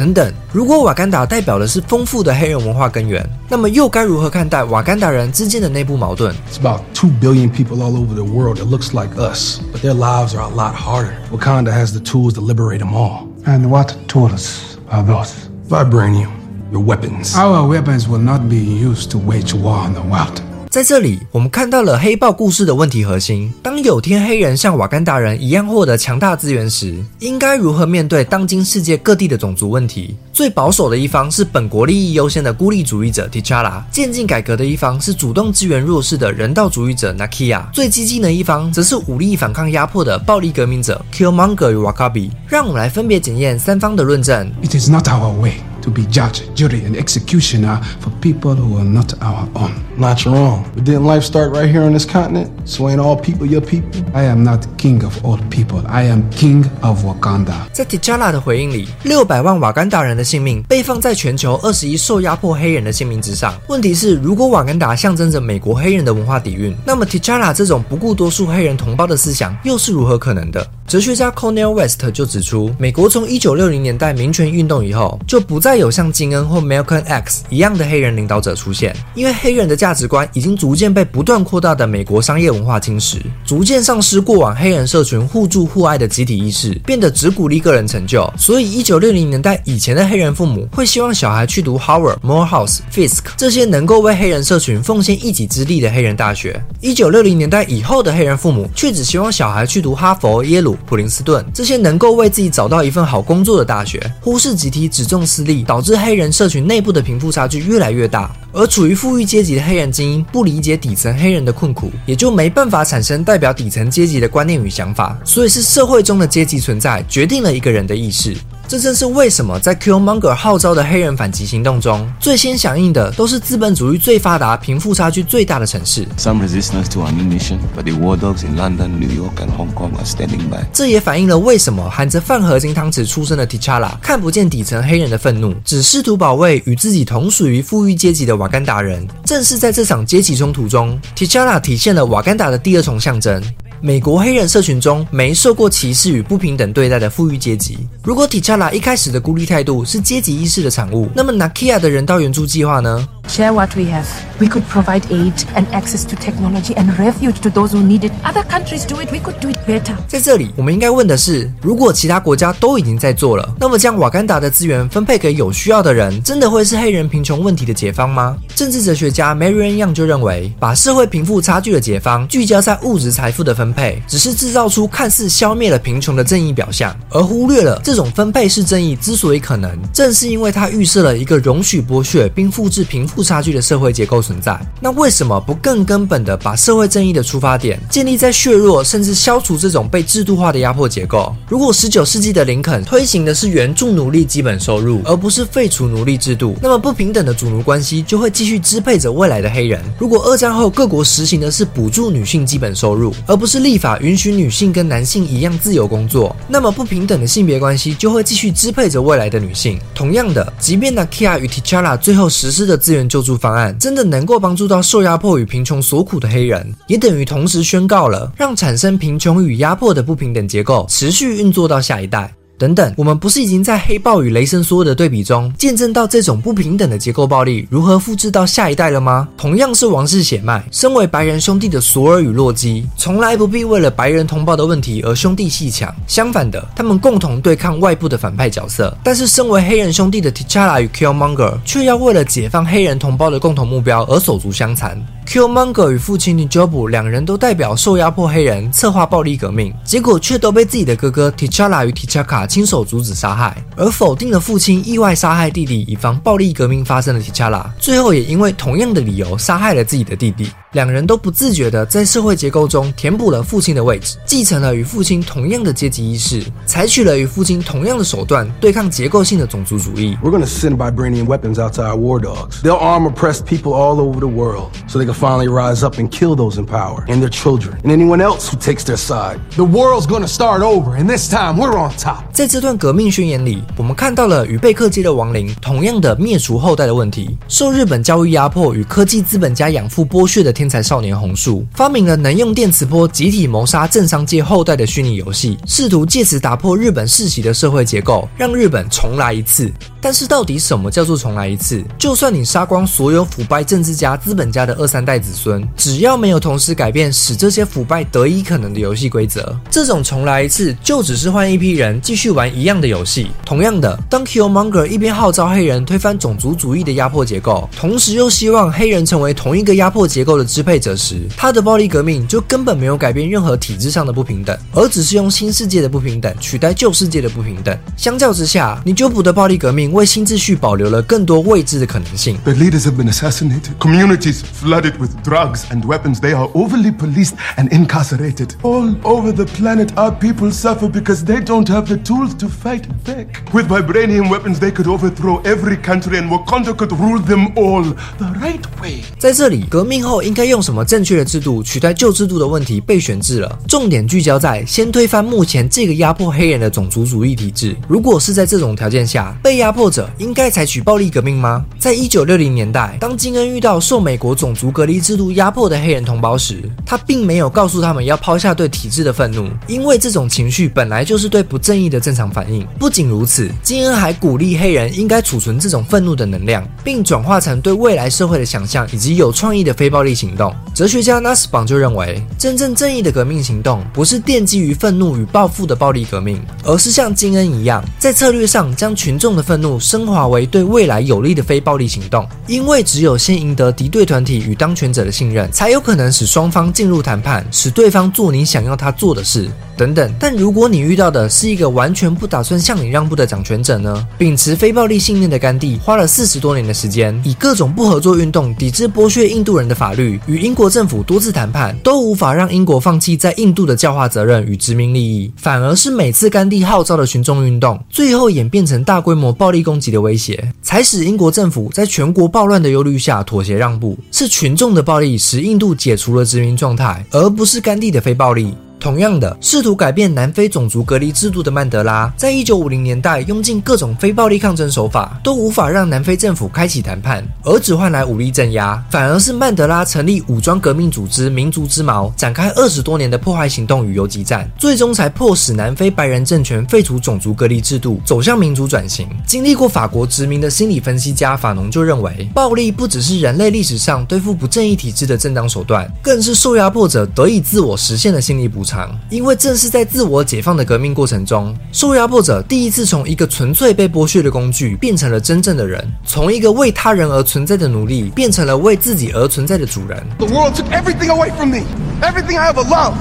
等等，如果瓦干达代表的是丰富的黑人文化根源，那么又该如何看待瓦干达人之间的内部矛盾？ It's about 2 billion people all over the world that looks like us, but their lives are a lot harder. Wakanda has the tools to liberate them all. And what tools are those? Vibranium, your weapons. Our weapons will not be used to wage war on the wild. 在这里，我们看到了黑豹故事的问题核心。当有天黑人像瓦干达人一样获得强大资源时，应该如何面对当今世界各地的种族问题？最保守的一方是本国利益优先的孤立主义者 T'Challa，渐进改革的一方是主动支援弱势的人道主义者 Nakia，最激进的一方则是武力反抗压迫的暴力革命者 Killmonger 与 Wakabi。让我们来分别检验三方的论证。It is not our way to be judge, jury, and executioner for people who are not our own. Not wrong. But didn't life start right here on this continent? So ain't all people your people? I am not king of all people. I am king of Wakanda. 在 T'Challa 的回应里，六百万瓦干达人的性命被放在全球二十一受压迫黑人的性命之上。问题是，如果瓦干达象征着美国黑人的文化底蕴，那么 T'Challa 这种不顾多数黑人同胞的思想又是如何可能的？哲学家 Cornel West 就指出，美国从一九六零年代民权运动以后，就不再有像金恩或 Malcolm X 一样的黑人领导者出现，因为黑人的价值观已经逐渐被不断扩大的美国商业文化侵蚀，逐渐丧失过往黑人社群互助互爱的集体意识，变得只鼓励个人成就。所以，一九六零年代以前的黑人父母会希望小孩去读 Howard、Morehouse、Fisk 这些能够为黑人社群奉献一己之力的黑人大学。一九六零年代以后的黑人父母却只希望小孩去读哈佛、耶鲁、普林斯顿这些能够为自己找到一份好工作的大学，忽视集体，只重私利，导致黑人社群内部的贫富差距越来越大。而处于富裕阶级的黑人精英不理解底层黑人的困苦，也就没办法产生代表底层阶级的观念与想法。所以是社会中的阶级存在决定了一个人的意识。这正是为什么在 Killmonger 号召的黑人反击行动中，最先响应的都是资本主义最发达、贫富差距最大的城市。Some resistance to our mission, but the war dogs in London, New York, and Hong Kong are standing by. 这也反映了为什么含着饭盒金汤匙出生的 T'Challa 看不见底层黑人的愤怒，只试图保卫与自己同属于富裕阶级的瓦干达人。正是在这场阶级冲突中，T'Challa 体现了瓦干达的第二重象征。美国黑人社群中没受过歧视与不平等对待的富裕阶级。如果 T'Challa 一开始的孤立态度是阶级意识的产物，那么 Nakia 的人道援助计划呢？Share what we have. We could provide aid and access to technology and refuge to those who need it. Other countries do it, we could do it better. 在这里，我们应该问的是：如果其他国家都已经在做了，那么将瓦干达的资源分配给有需要的人，真的会是黑人贫穷问题的解方吗？政治哲学家 Marian Young 就认为，把社会贫富差距的解方聚焦在物质财富的分配，只是制造出看似消灭了贫穷的正义表象，而忽略了这种分配式正义之所以可能，正是因为它预设了一个容许剥削并复制贫富差距的社会结构存在。那为什么不更根本的把社会正义的出发点建立在削弱甚至消除这种被制度化的压迫结构？如果十九世纪的林肯推行的是援助奴隶基本收入，而不是废除奴隶制度，那么不平等的主奴关系就会继续支配着未来的黑人。如果二战后各国实行的是补助女性基本收入，而不是立法允许女性跟男性一样自由工作，那么不平等的性别关系就会继续支配着未来的女性。同样的，即便 Nakia 与 T'Challa 最后实施的资源救助方案真的能够帮助到受压迫与贫穷所苦的黑人，也等于同时宣告了让产生贫穷与压迫的不平等结构持续运作到下一代。等等，我们不是已经在黑豹与雷神索的对比中，见证到这种不平等的结构暴力如何复制到下一代了吗？同样是王室血脉，身为白人兄弟的索尔与洛基，从来不必为了白人同胞的问题而兄弟戏强。相反的，他们共同对抗外部的反派角色。但是，身为黑人兄弟的 T'Challa 与 Killmonger 却要为了解放黑人同胞的共同目标而手足相残。Killmonger 与父亲 N'Jobu 两人都代表受压迫黑人策划暴力革命，结果却都被自己的哥哥 tichala 与 Tichaka 亲手阻止杀害，而否定了父亲意外杀害弟弟以防暴力革命发生的 T'Challa，最后也因为同样的理由杀害了自己的弟弟。两人都不自觉地在社会结构中填补了父亲的位置，继承了与父亲同样的阶级意识，采取了与父亲同样的手段对抗结构性的种族主义。We're gonna send vibranium weapons out to our war dogs. They'll arm oppressed people all over the world so they can finally rise up and kill those in power and their children and anyone else who takes their side. The world's gonna start over, and this time we're on top. 在这段革命宣言里，我们看到了与贝克街的亡灵同样的灭除后代的问题。受日本教育压迫与科技资本家养父剥削的天才少年红树，发明了能用电磁波集体谋杀政商界后代的虚拟游戏，试图借此打破日本世袭的社会结构，让日本重来一次。但是，到底什么叫做重来一次？就算你杀光所有腐败政治家、资本家的二三代子孙，只要没有同时改变使这些腐败得以可能的游戏规则，这种重来一次就只是换一批人继续玩一样的游戏。同样的，当 Killmonger 一边号召黑人推翻种族主义的压迫结构，同时又希望黑人成为同一个压迫结构的支配者时，他的暴力革命就根本没有改变任何体制上的不平等，而只是用新世界的不平等取代旧世界的不平等。相较之下，你纠捕的暴力革命为新秩序保留了更多未知的可能性。 Their leaders have been assassinated. Communities flooded with drugs and weapons. They are overly policed and incarcerated. All over the planet, our people suffer because they don't have the tools to fight back. With vibranium weapons, they could overthrow every country and Wakanda could rule them all the right way. 在这里，革命后应该 该用什么正确的制度取代旧制度的问题被选制了，重点聚焦在先推翻目前这个压迫黑人的种族主义体制。如果是在这种条件下，被压迫者应该采取暴力革命吗？在一九六零年代，当金恩遇到受美国种族隔离制度压迫的黑人同胞时，他并没有告诉他们要抛下对体制的愤怒，因为这种情绪本来就是对不正义的正常反应。不仅如此，金恩还鼓励黑人应该储存这种愤怒的能量，并转化成对未来社会的想象以及有创意的非暴力行动。哲学家 Nussbaum 就认为，真正正义的革命行动不是奠基于愤怒与报复的暴力革命，而是像金恩一样，在策略上将群众的愤怒升华为对未来有利的非暴力行动。因为只有先赢得敌对团体与当权者的信任，才有可能使双方进入谈判，使对方做你想要他做的事。等等，但如果你遇到的是一个完全不打算向你让步的掌权者呢？秉持非暴力信念的甘地花了四十多年的时间，以各种不合作运动抵制剥削印度人的法律，与英国政府多次谈判，都无法让英国放弃在印度的教化责任与殖民利益，反而是每次甘地号召的群众运动，最后演变成大规模暴力攻击的威胁，才使英国政府在全国暴乱的忧虑下妥协让步。是群众的暴力使印度解除了殖民状态，而不是甘地的非暴力。同样的，试图改变南非种族隔离制度的曼德拉，在一九五零年代用尽各种非暴力抗争手法，都无法让南非政府开启谈判，而只换来武力镇压。反而是曼德拉成立武装革命组织民族之矛，展开二十多年的破坏行动与游击战，最终才迫使南非白人政权废除种族隔离制度，走向民主转型。经历过法国殖民的心理分析家法农就认为，暴力不只是人类历史上对付不正义体制的正当手段，更是受压迫者得以自我实现的心理补偿。因为正是在自我解放的革命过程中，受压迫者第一次从一个纯粹被剥削的工具，变成了真正的人；从一个为他人而存在的奴隶，变成了为自己而存在的主人。The world took everything away from me, everything I ever loved.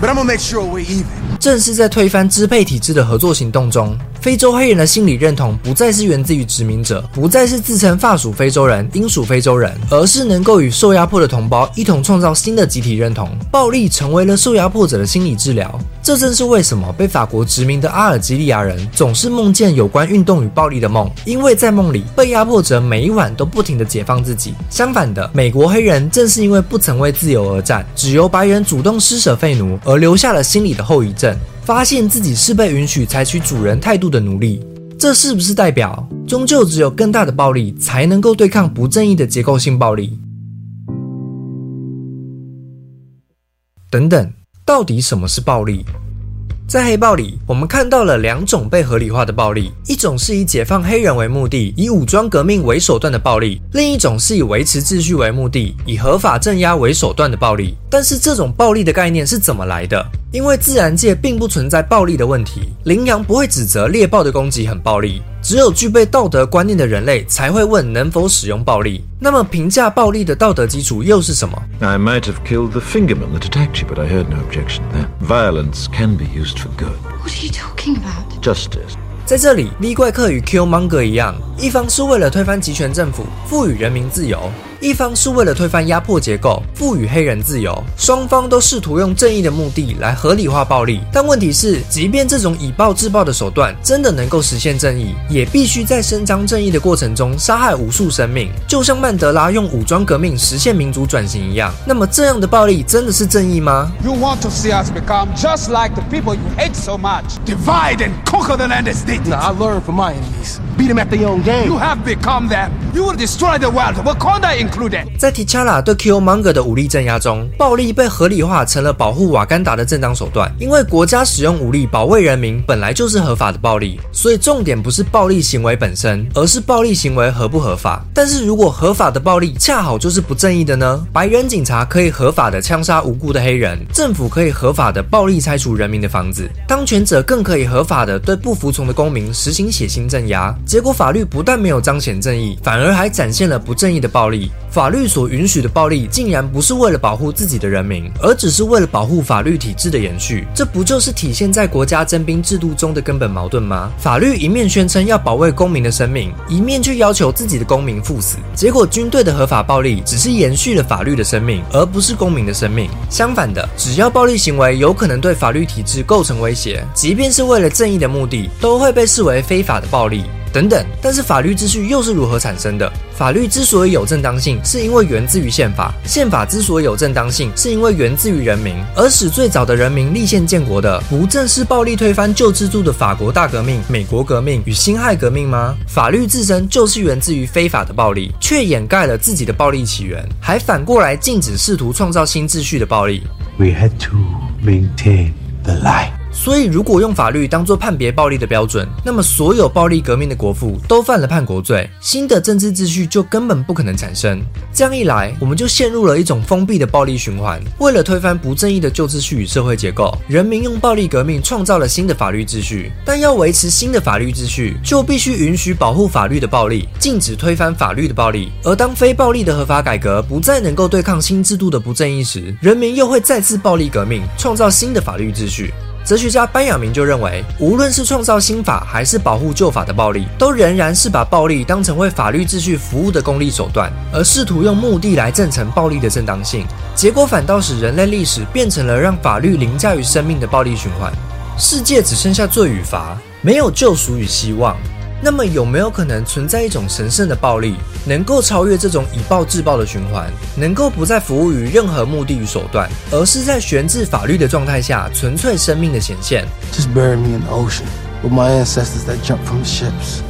But I'm gonna make sure we're even. 正是在推翻支配体制的合作行动中，非洲黑人的心理认同不再是源自于殖民者，不再是自称法属非洲人、英属非洲人，而是能够与受压迫的同胞一同创造新的集体认同。暴力成为了受压迫者的心理治疗。这正是为什么被法国殖民的阿尔及利亚人总是梦见有关运动与暴力的梦，因为在梦里，被压迫者每一晚都不停地解放自己。相反的，美国黑人正是因为不曾为自由而战，只由白人主动施舍废奴，而留下了心理的后遗症。发现自己是被允许采取主人态度的奴隶，这是不是代表终究只有更大的暴力才能够对抗不正义的结构性暴力？等等，到底什么是暴力？在黑豹里，我们看到了两种被合理化的暴力，一种是以解放黑人为目的，以武装革命为手段的暴力；另一种是以维持秩序为目的，以合法镇压为手段的暴力。但是，这种暴力的概念是怎么来的？因为自然界并不存在暴力的问题，羚羊不会指责猎豹的攻击很暴力，只有具备道德观念的人类才会问能否使用暴力。那么，评价暴力的道德基础又是什么？I might have killed the fingerman that attacked you, but I heard no objection there. Violence can be used for good. What are you talking about? Justice. 在这里，利怪客与 Killmonger 一样，一方是为了推翻集权政府，赋予人民自由；一方是为了推翻压迫结构，赋予黑人自由。双方都试图用正义的目的来合理化暴力，但问题是，即便这种以暴制暴的手段真的能够实现正义，也必须在伸张正义的过程中杀害无数生命，就像曼德拉用武装革命实现民主转型一样。那么，这样的暴力真的是正义吗？You want to see us become just like the people you hate so much. Divide and conquer the land as they did. Now, I learned from my enemies. Beat them at their own game. You have become them. You will destroy the world, Wakanda included. 在 T'Challa 对 Killmonger 的武力镇压中，暴力被合理化成了保护瓦干达的正当手段。因为国家使用武力保卫人民本来就是合法的暴力，所以重点不是暴力行为本身，而是暴力行为合不合法。但是如果合法的暴力恰好就是不正义的呢？白人警察可以合法的枪杀无辜的黑人，政府可以合法的暴力拆除人民的房子，当权者更可以合法的对不服从的公民实行血腥镇压。结果法律不但没有彰显正义，反而还展现了不正义的暴力。法律所允许的暴力，竟然不是为了保护自己的人民，而只是为了保护法律体制的延续。这不就是体现在国家征兵制度中的根本矛盾吗？法律一面宣称要保卫公民的生命，一面却要求自己的公民赴死。结果军队的合法暴力只是延续了法律的生命，而不是公民的生命。相反的，只要暴力行为有可能对法律体制构成威胁，即便是为了正义的目的，都会被视为非法的暴力。等等，但是法律秩序又是如何产生的？法律之所以有正当性，是因为源自于宪法；宪法之所以有正当性，是因为源自于人民。而使最早的人民立宪建国的，不正是暴力推翻旧制度的法国大革命、美国革命与辛亥革命吗？法律自身就是源自于非法的暴力，却掩盖了自己的暴力起源，还反过来禁止试图创造新秩序的暴力。We had to maintain the lie. 所以，如果用法律当作判别暴力的标准，那么所有暴力革命的国父都犯了叛国罪，新的政治秩序就根本不可能产生。这样一来，我们就陷入了一种封闭的暴力循环。为了推翻不正义的旧秩序与社会结构，人民用暴力革命创造了新的法律秩序。但要维持新的法律秩序，就必须允许保护法律的暴力，禁止推翻法律的暴力。而当非暴力的合法改革不再能够对抗新制度的不正义时，人民又会再次暴力革命，创造新的法律秩序。哲学家班亚明就认为，无论是创造新法还是保护旧法的暴力，都仍然是把暴力当成为法律秩序服务的功利手段，而试图用目的来证成暴力的正当性，结果反倒使人类历史变成了让法律凌驾于生命的暴力循环。世界只剩下罪与罚，没有救赎与希望。那么有没有可能存在一种神圣的暴力，能够超越这种以暴制暴的循环，能够不再服务于任何目的与手段，而是在悬置法律的状态下，纯粹生命的显现？Just bury me in the ocean with my ancestors that jumped from ships,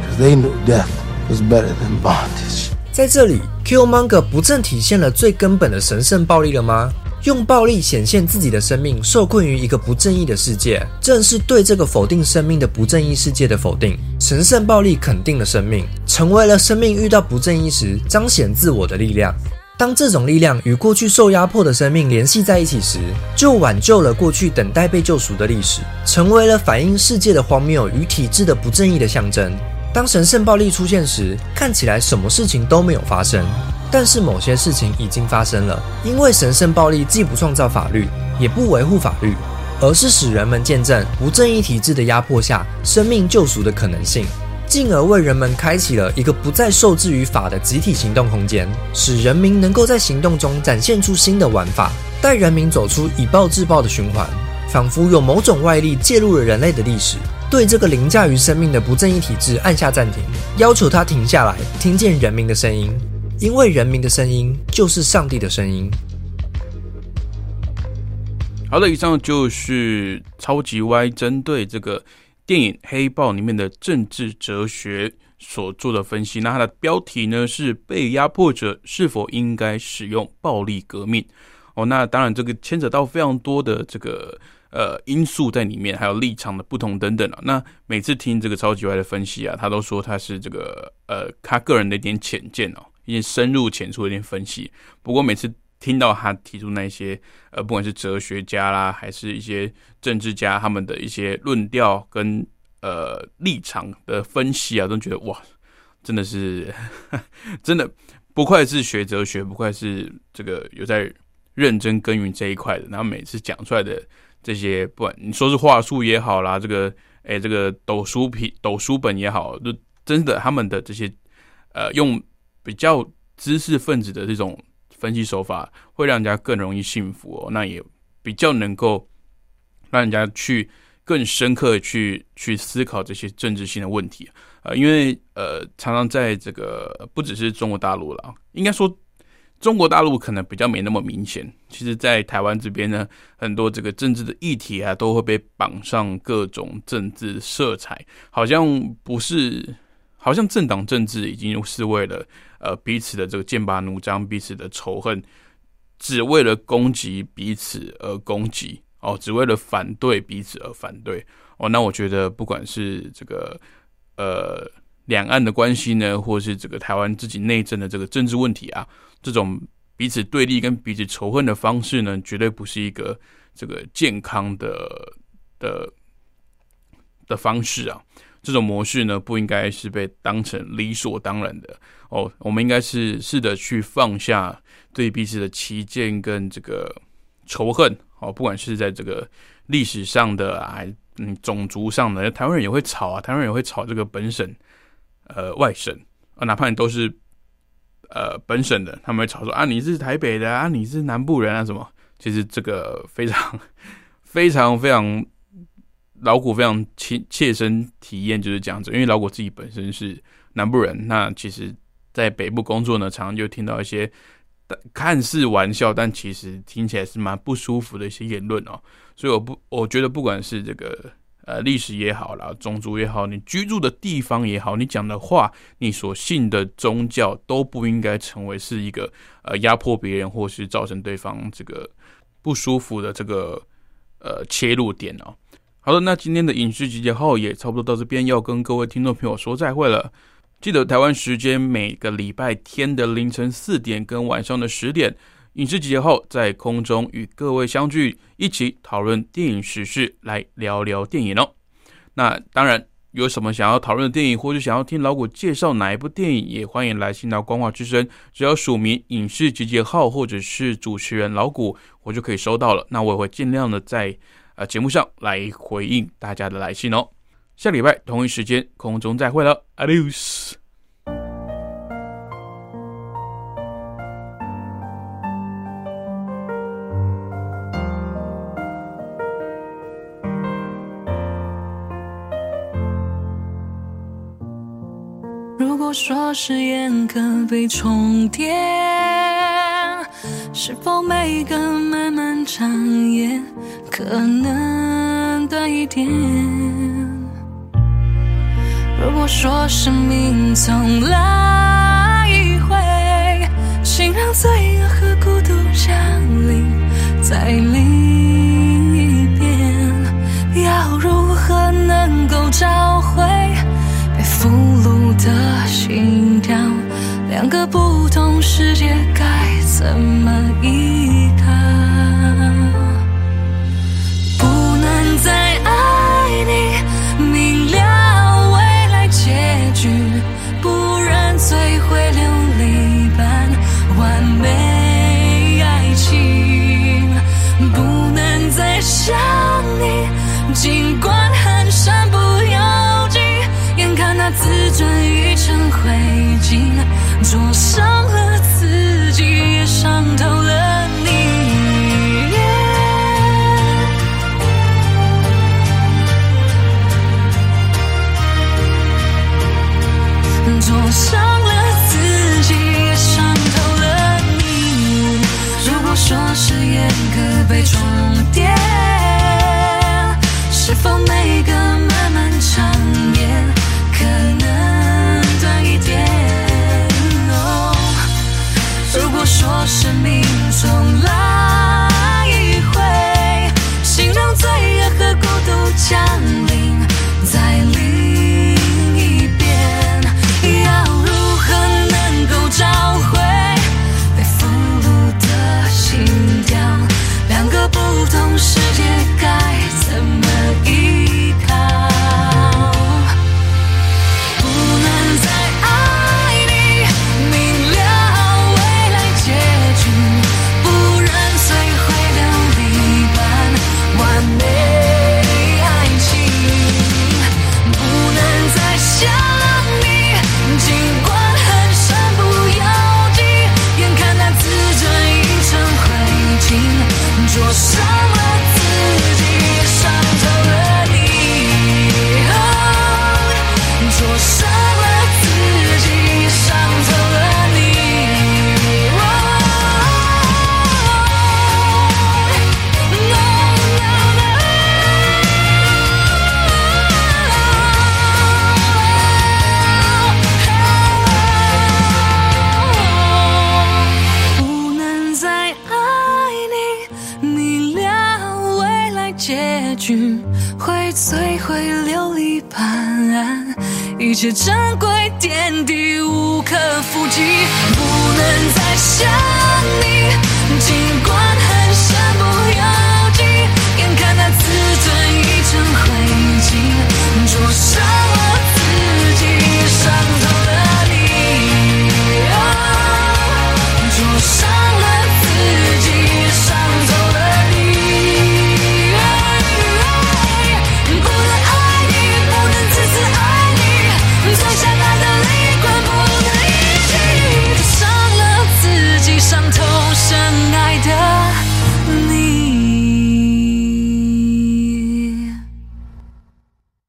because they knew death was better than bondage. 在这里，Killmonger 不正体现了最根本的神圣暴力了吗？用暴力显现自己的生命，受困于一个不正义的世界，正是对这个否定生命的不正义世界的否定。神圣暴力肯定了生命，成为了生命遇到不正义时彰显自我的力量。当这种力量与过去受压迫的生命联系在一起时，就挽救了过去等待被救赎的历史，成为了反映世界的荒谬与体制的不正义的象征。当神圣暴力出现时，看起来什么事情都没有发生。但是某些事情已经发生了，因为神圣暴力既不创造法律，也不维护法律，而是使人们见证不正义体制的压迫下生命救赎的可能性，进而为人们开启了一个不再受制于法的集体行动空间，使人民能够在行动中展现出新的玩法，带人民走出以暴制暴的循环，仿佛有某种外力介入了人类的历史，对这个凌驾于生命的不正义体制按下暂停，要求他停下来，听见人民的声音。因为人民的声音就是上帝的声音。好的，以上就是超级 Y 针对这个电影《黑豹》里面的政治哲学所做的分析。那它的标题呢是“被压迫者是否应该使用暴力革命”。哦，那当然这个牵扯到非常多的这个呃因素在里面，还有立场的不同等等啊。那每次听这个超级外的分析啊，他都说他是这个呃他个人的一点浅见哦。一些深入浅出的一点分析，不过每次听到他提出那些呃，不管是哲学家啦，还是一些政治家他们的一些论调跟呃立场的分析啊，都觉得哇，真的是 真的不愧是学哲学，不愧是这个有在认真耕耘这一块的。然后每次讲出来的这些，不管你说是话术也好啦，这个哎这个抖书皮抖书本也好，就真的他们的这些呃用。比较知识分子的这种分析手法，会让人家更容易信服哦。那也比较能够让人家去更深刻去去思考这些政治性的问题呃，因为呃，常常在这个不只是中国大陆了，应该说中国大陆可能比较没那么明显。其实，在台湾这边呢，很多这个政治的议题啊，都会被绑上各种政治色彩，好像不是。好像政党政治已经是为了呃彼此的这个剑拔弩张，彼此的仇恨，只为了攻击彼此而攻击哦，只为了反对彼此而反对哦。那我觉得不管是这个呃两岸的关系呢，或是这个台湾自己内政的这个政治问题啊，这种彼此对立跟彼此仇恨的方式呢，绝对不是一个这个健康的的的方式啊。这种模式呢，不应该是被当成理所当然的哦。我们应该是试着去放下对彼此的歧见跟这个仇恨哦，不管是在这个历史上的还嗯种族上的，台湾人也会吵啊，台湾人也会吵这个本省呃外省啊，哪怕你都是呃本省的，他们会吵说啊你是台北的啊，你是南部人啊什么？其实这个非常 非常非常。老谷非常切切身体验就是这样子，因为老谷自己本身是南部人，那其实，在北部工作呢，常常就听到一些看似玩笑，但其实听起来是蛮不舒服的一些言论哦。所以我不，我觉得不管是这个呃历史也好啦，种族也好，你居住的地方也好，你讲的话，你所信的宗教都不应该成为是一个呃压迫别人或是造成对方这个不舒服的这个呃切入点哦。好的，那今天的影视集结号也差不多到这边，要跟各位听众朋友说再会了。记得台湾时间每个礼拜天的凌晨四点跟晚上的十点，影视集结号在空中与各位相聚，一起讨论电影时事，来聊聊电影哦。那当然，有什么想要讨论的电影，或者想要听老谷介绍哪一部电影，也欢迎来信到光华之声，只要署名影视集结号或者是主持人老谷，我就可以收到了。那我也会尽量的在。呃，节目上来回应大家的来信哦。下礼拜同一时间空中再会了，Adios。如果说誓言可被重叠，是否每个漫漫长夜可能短一点？如果说生命从来一回，请让罪恶和孤独降临在另一边，要如何能够找？世界该怎么遗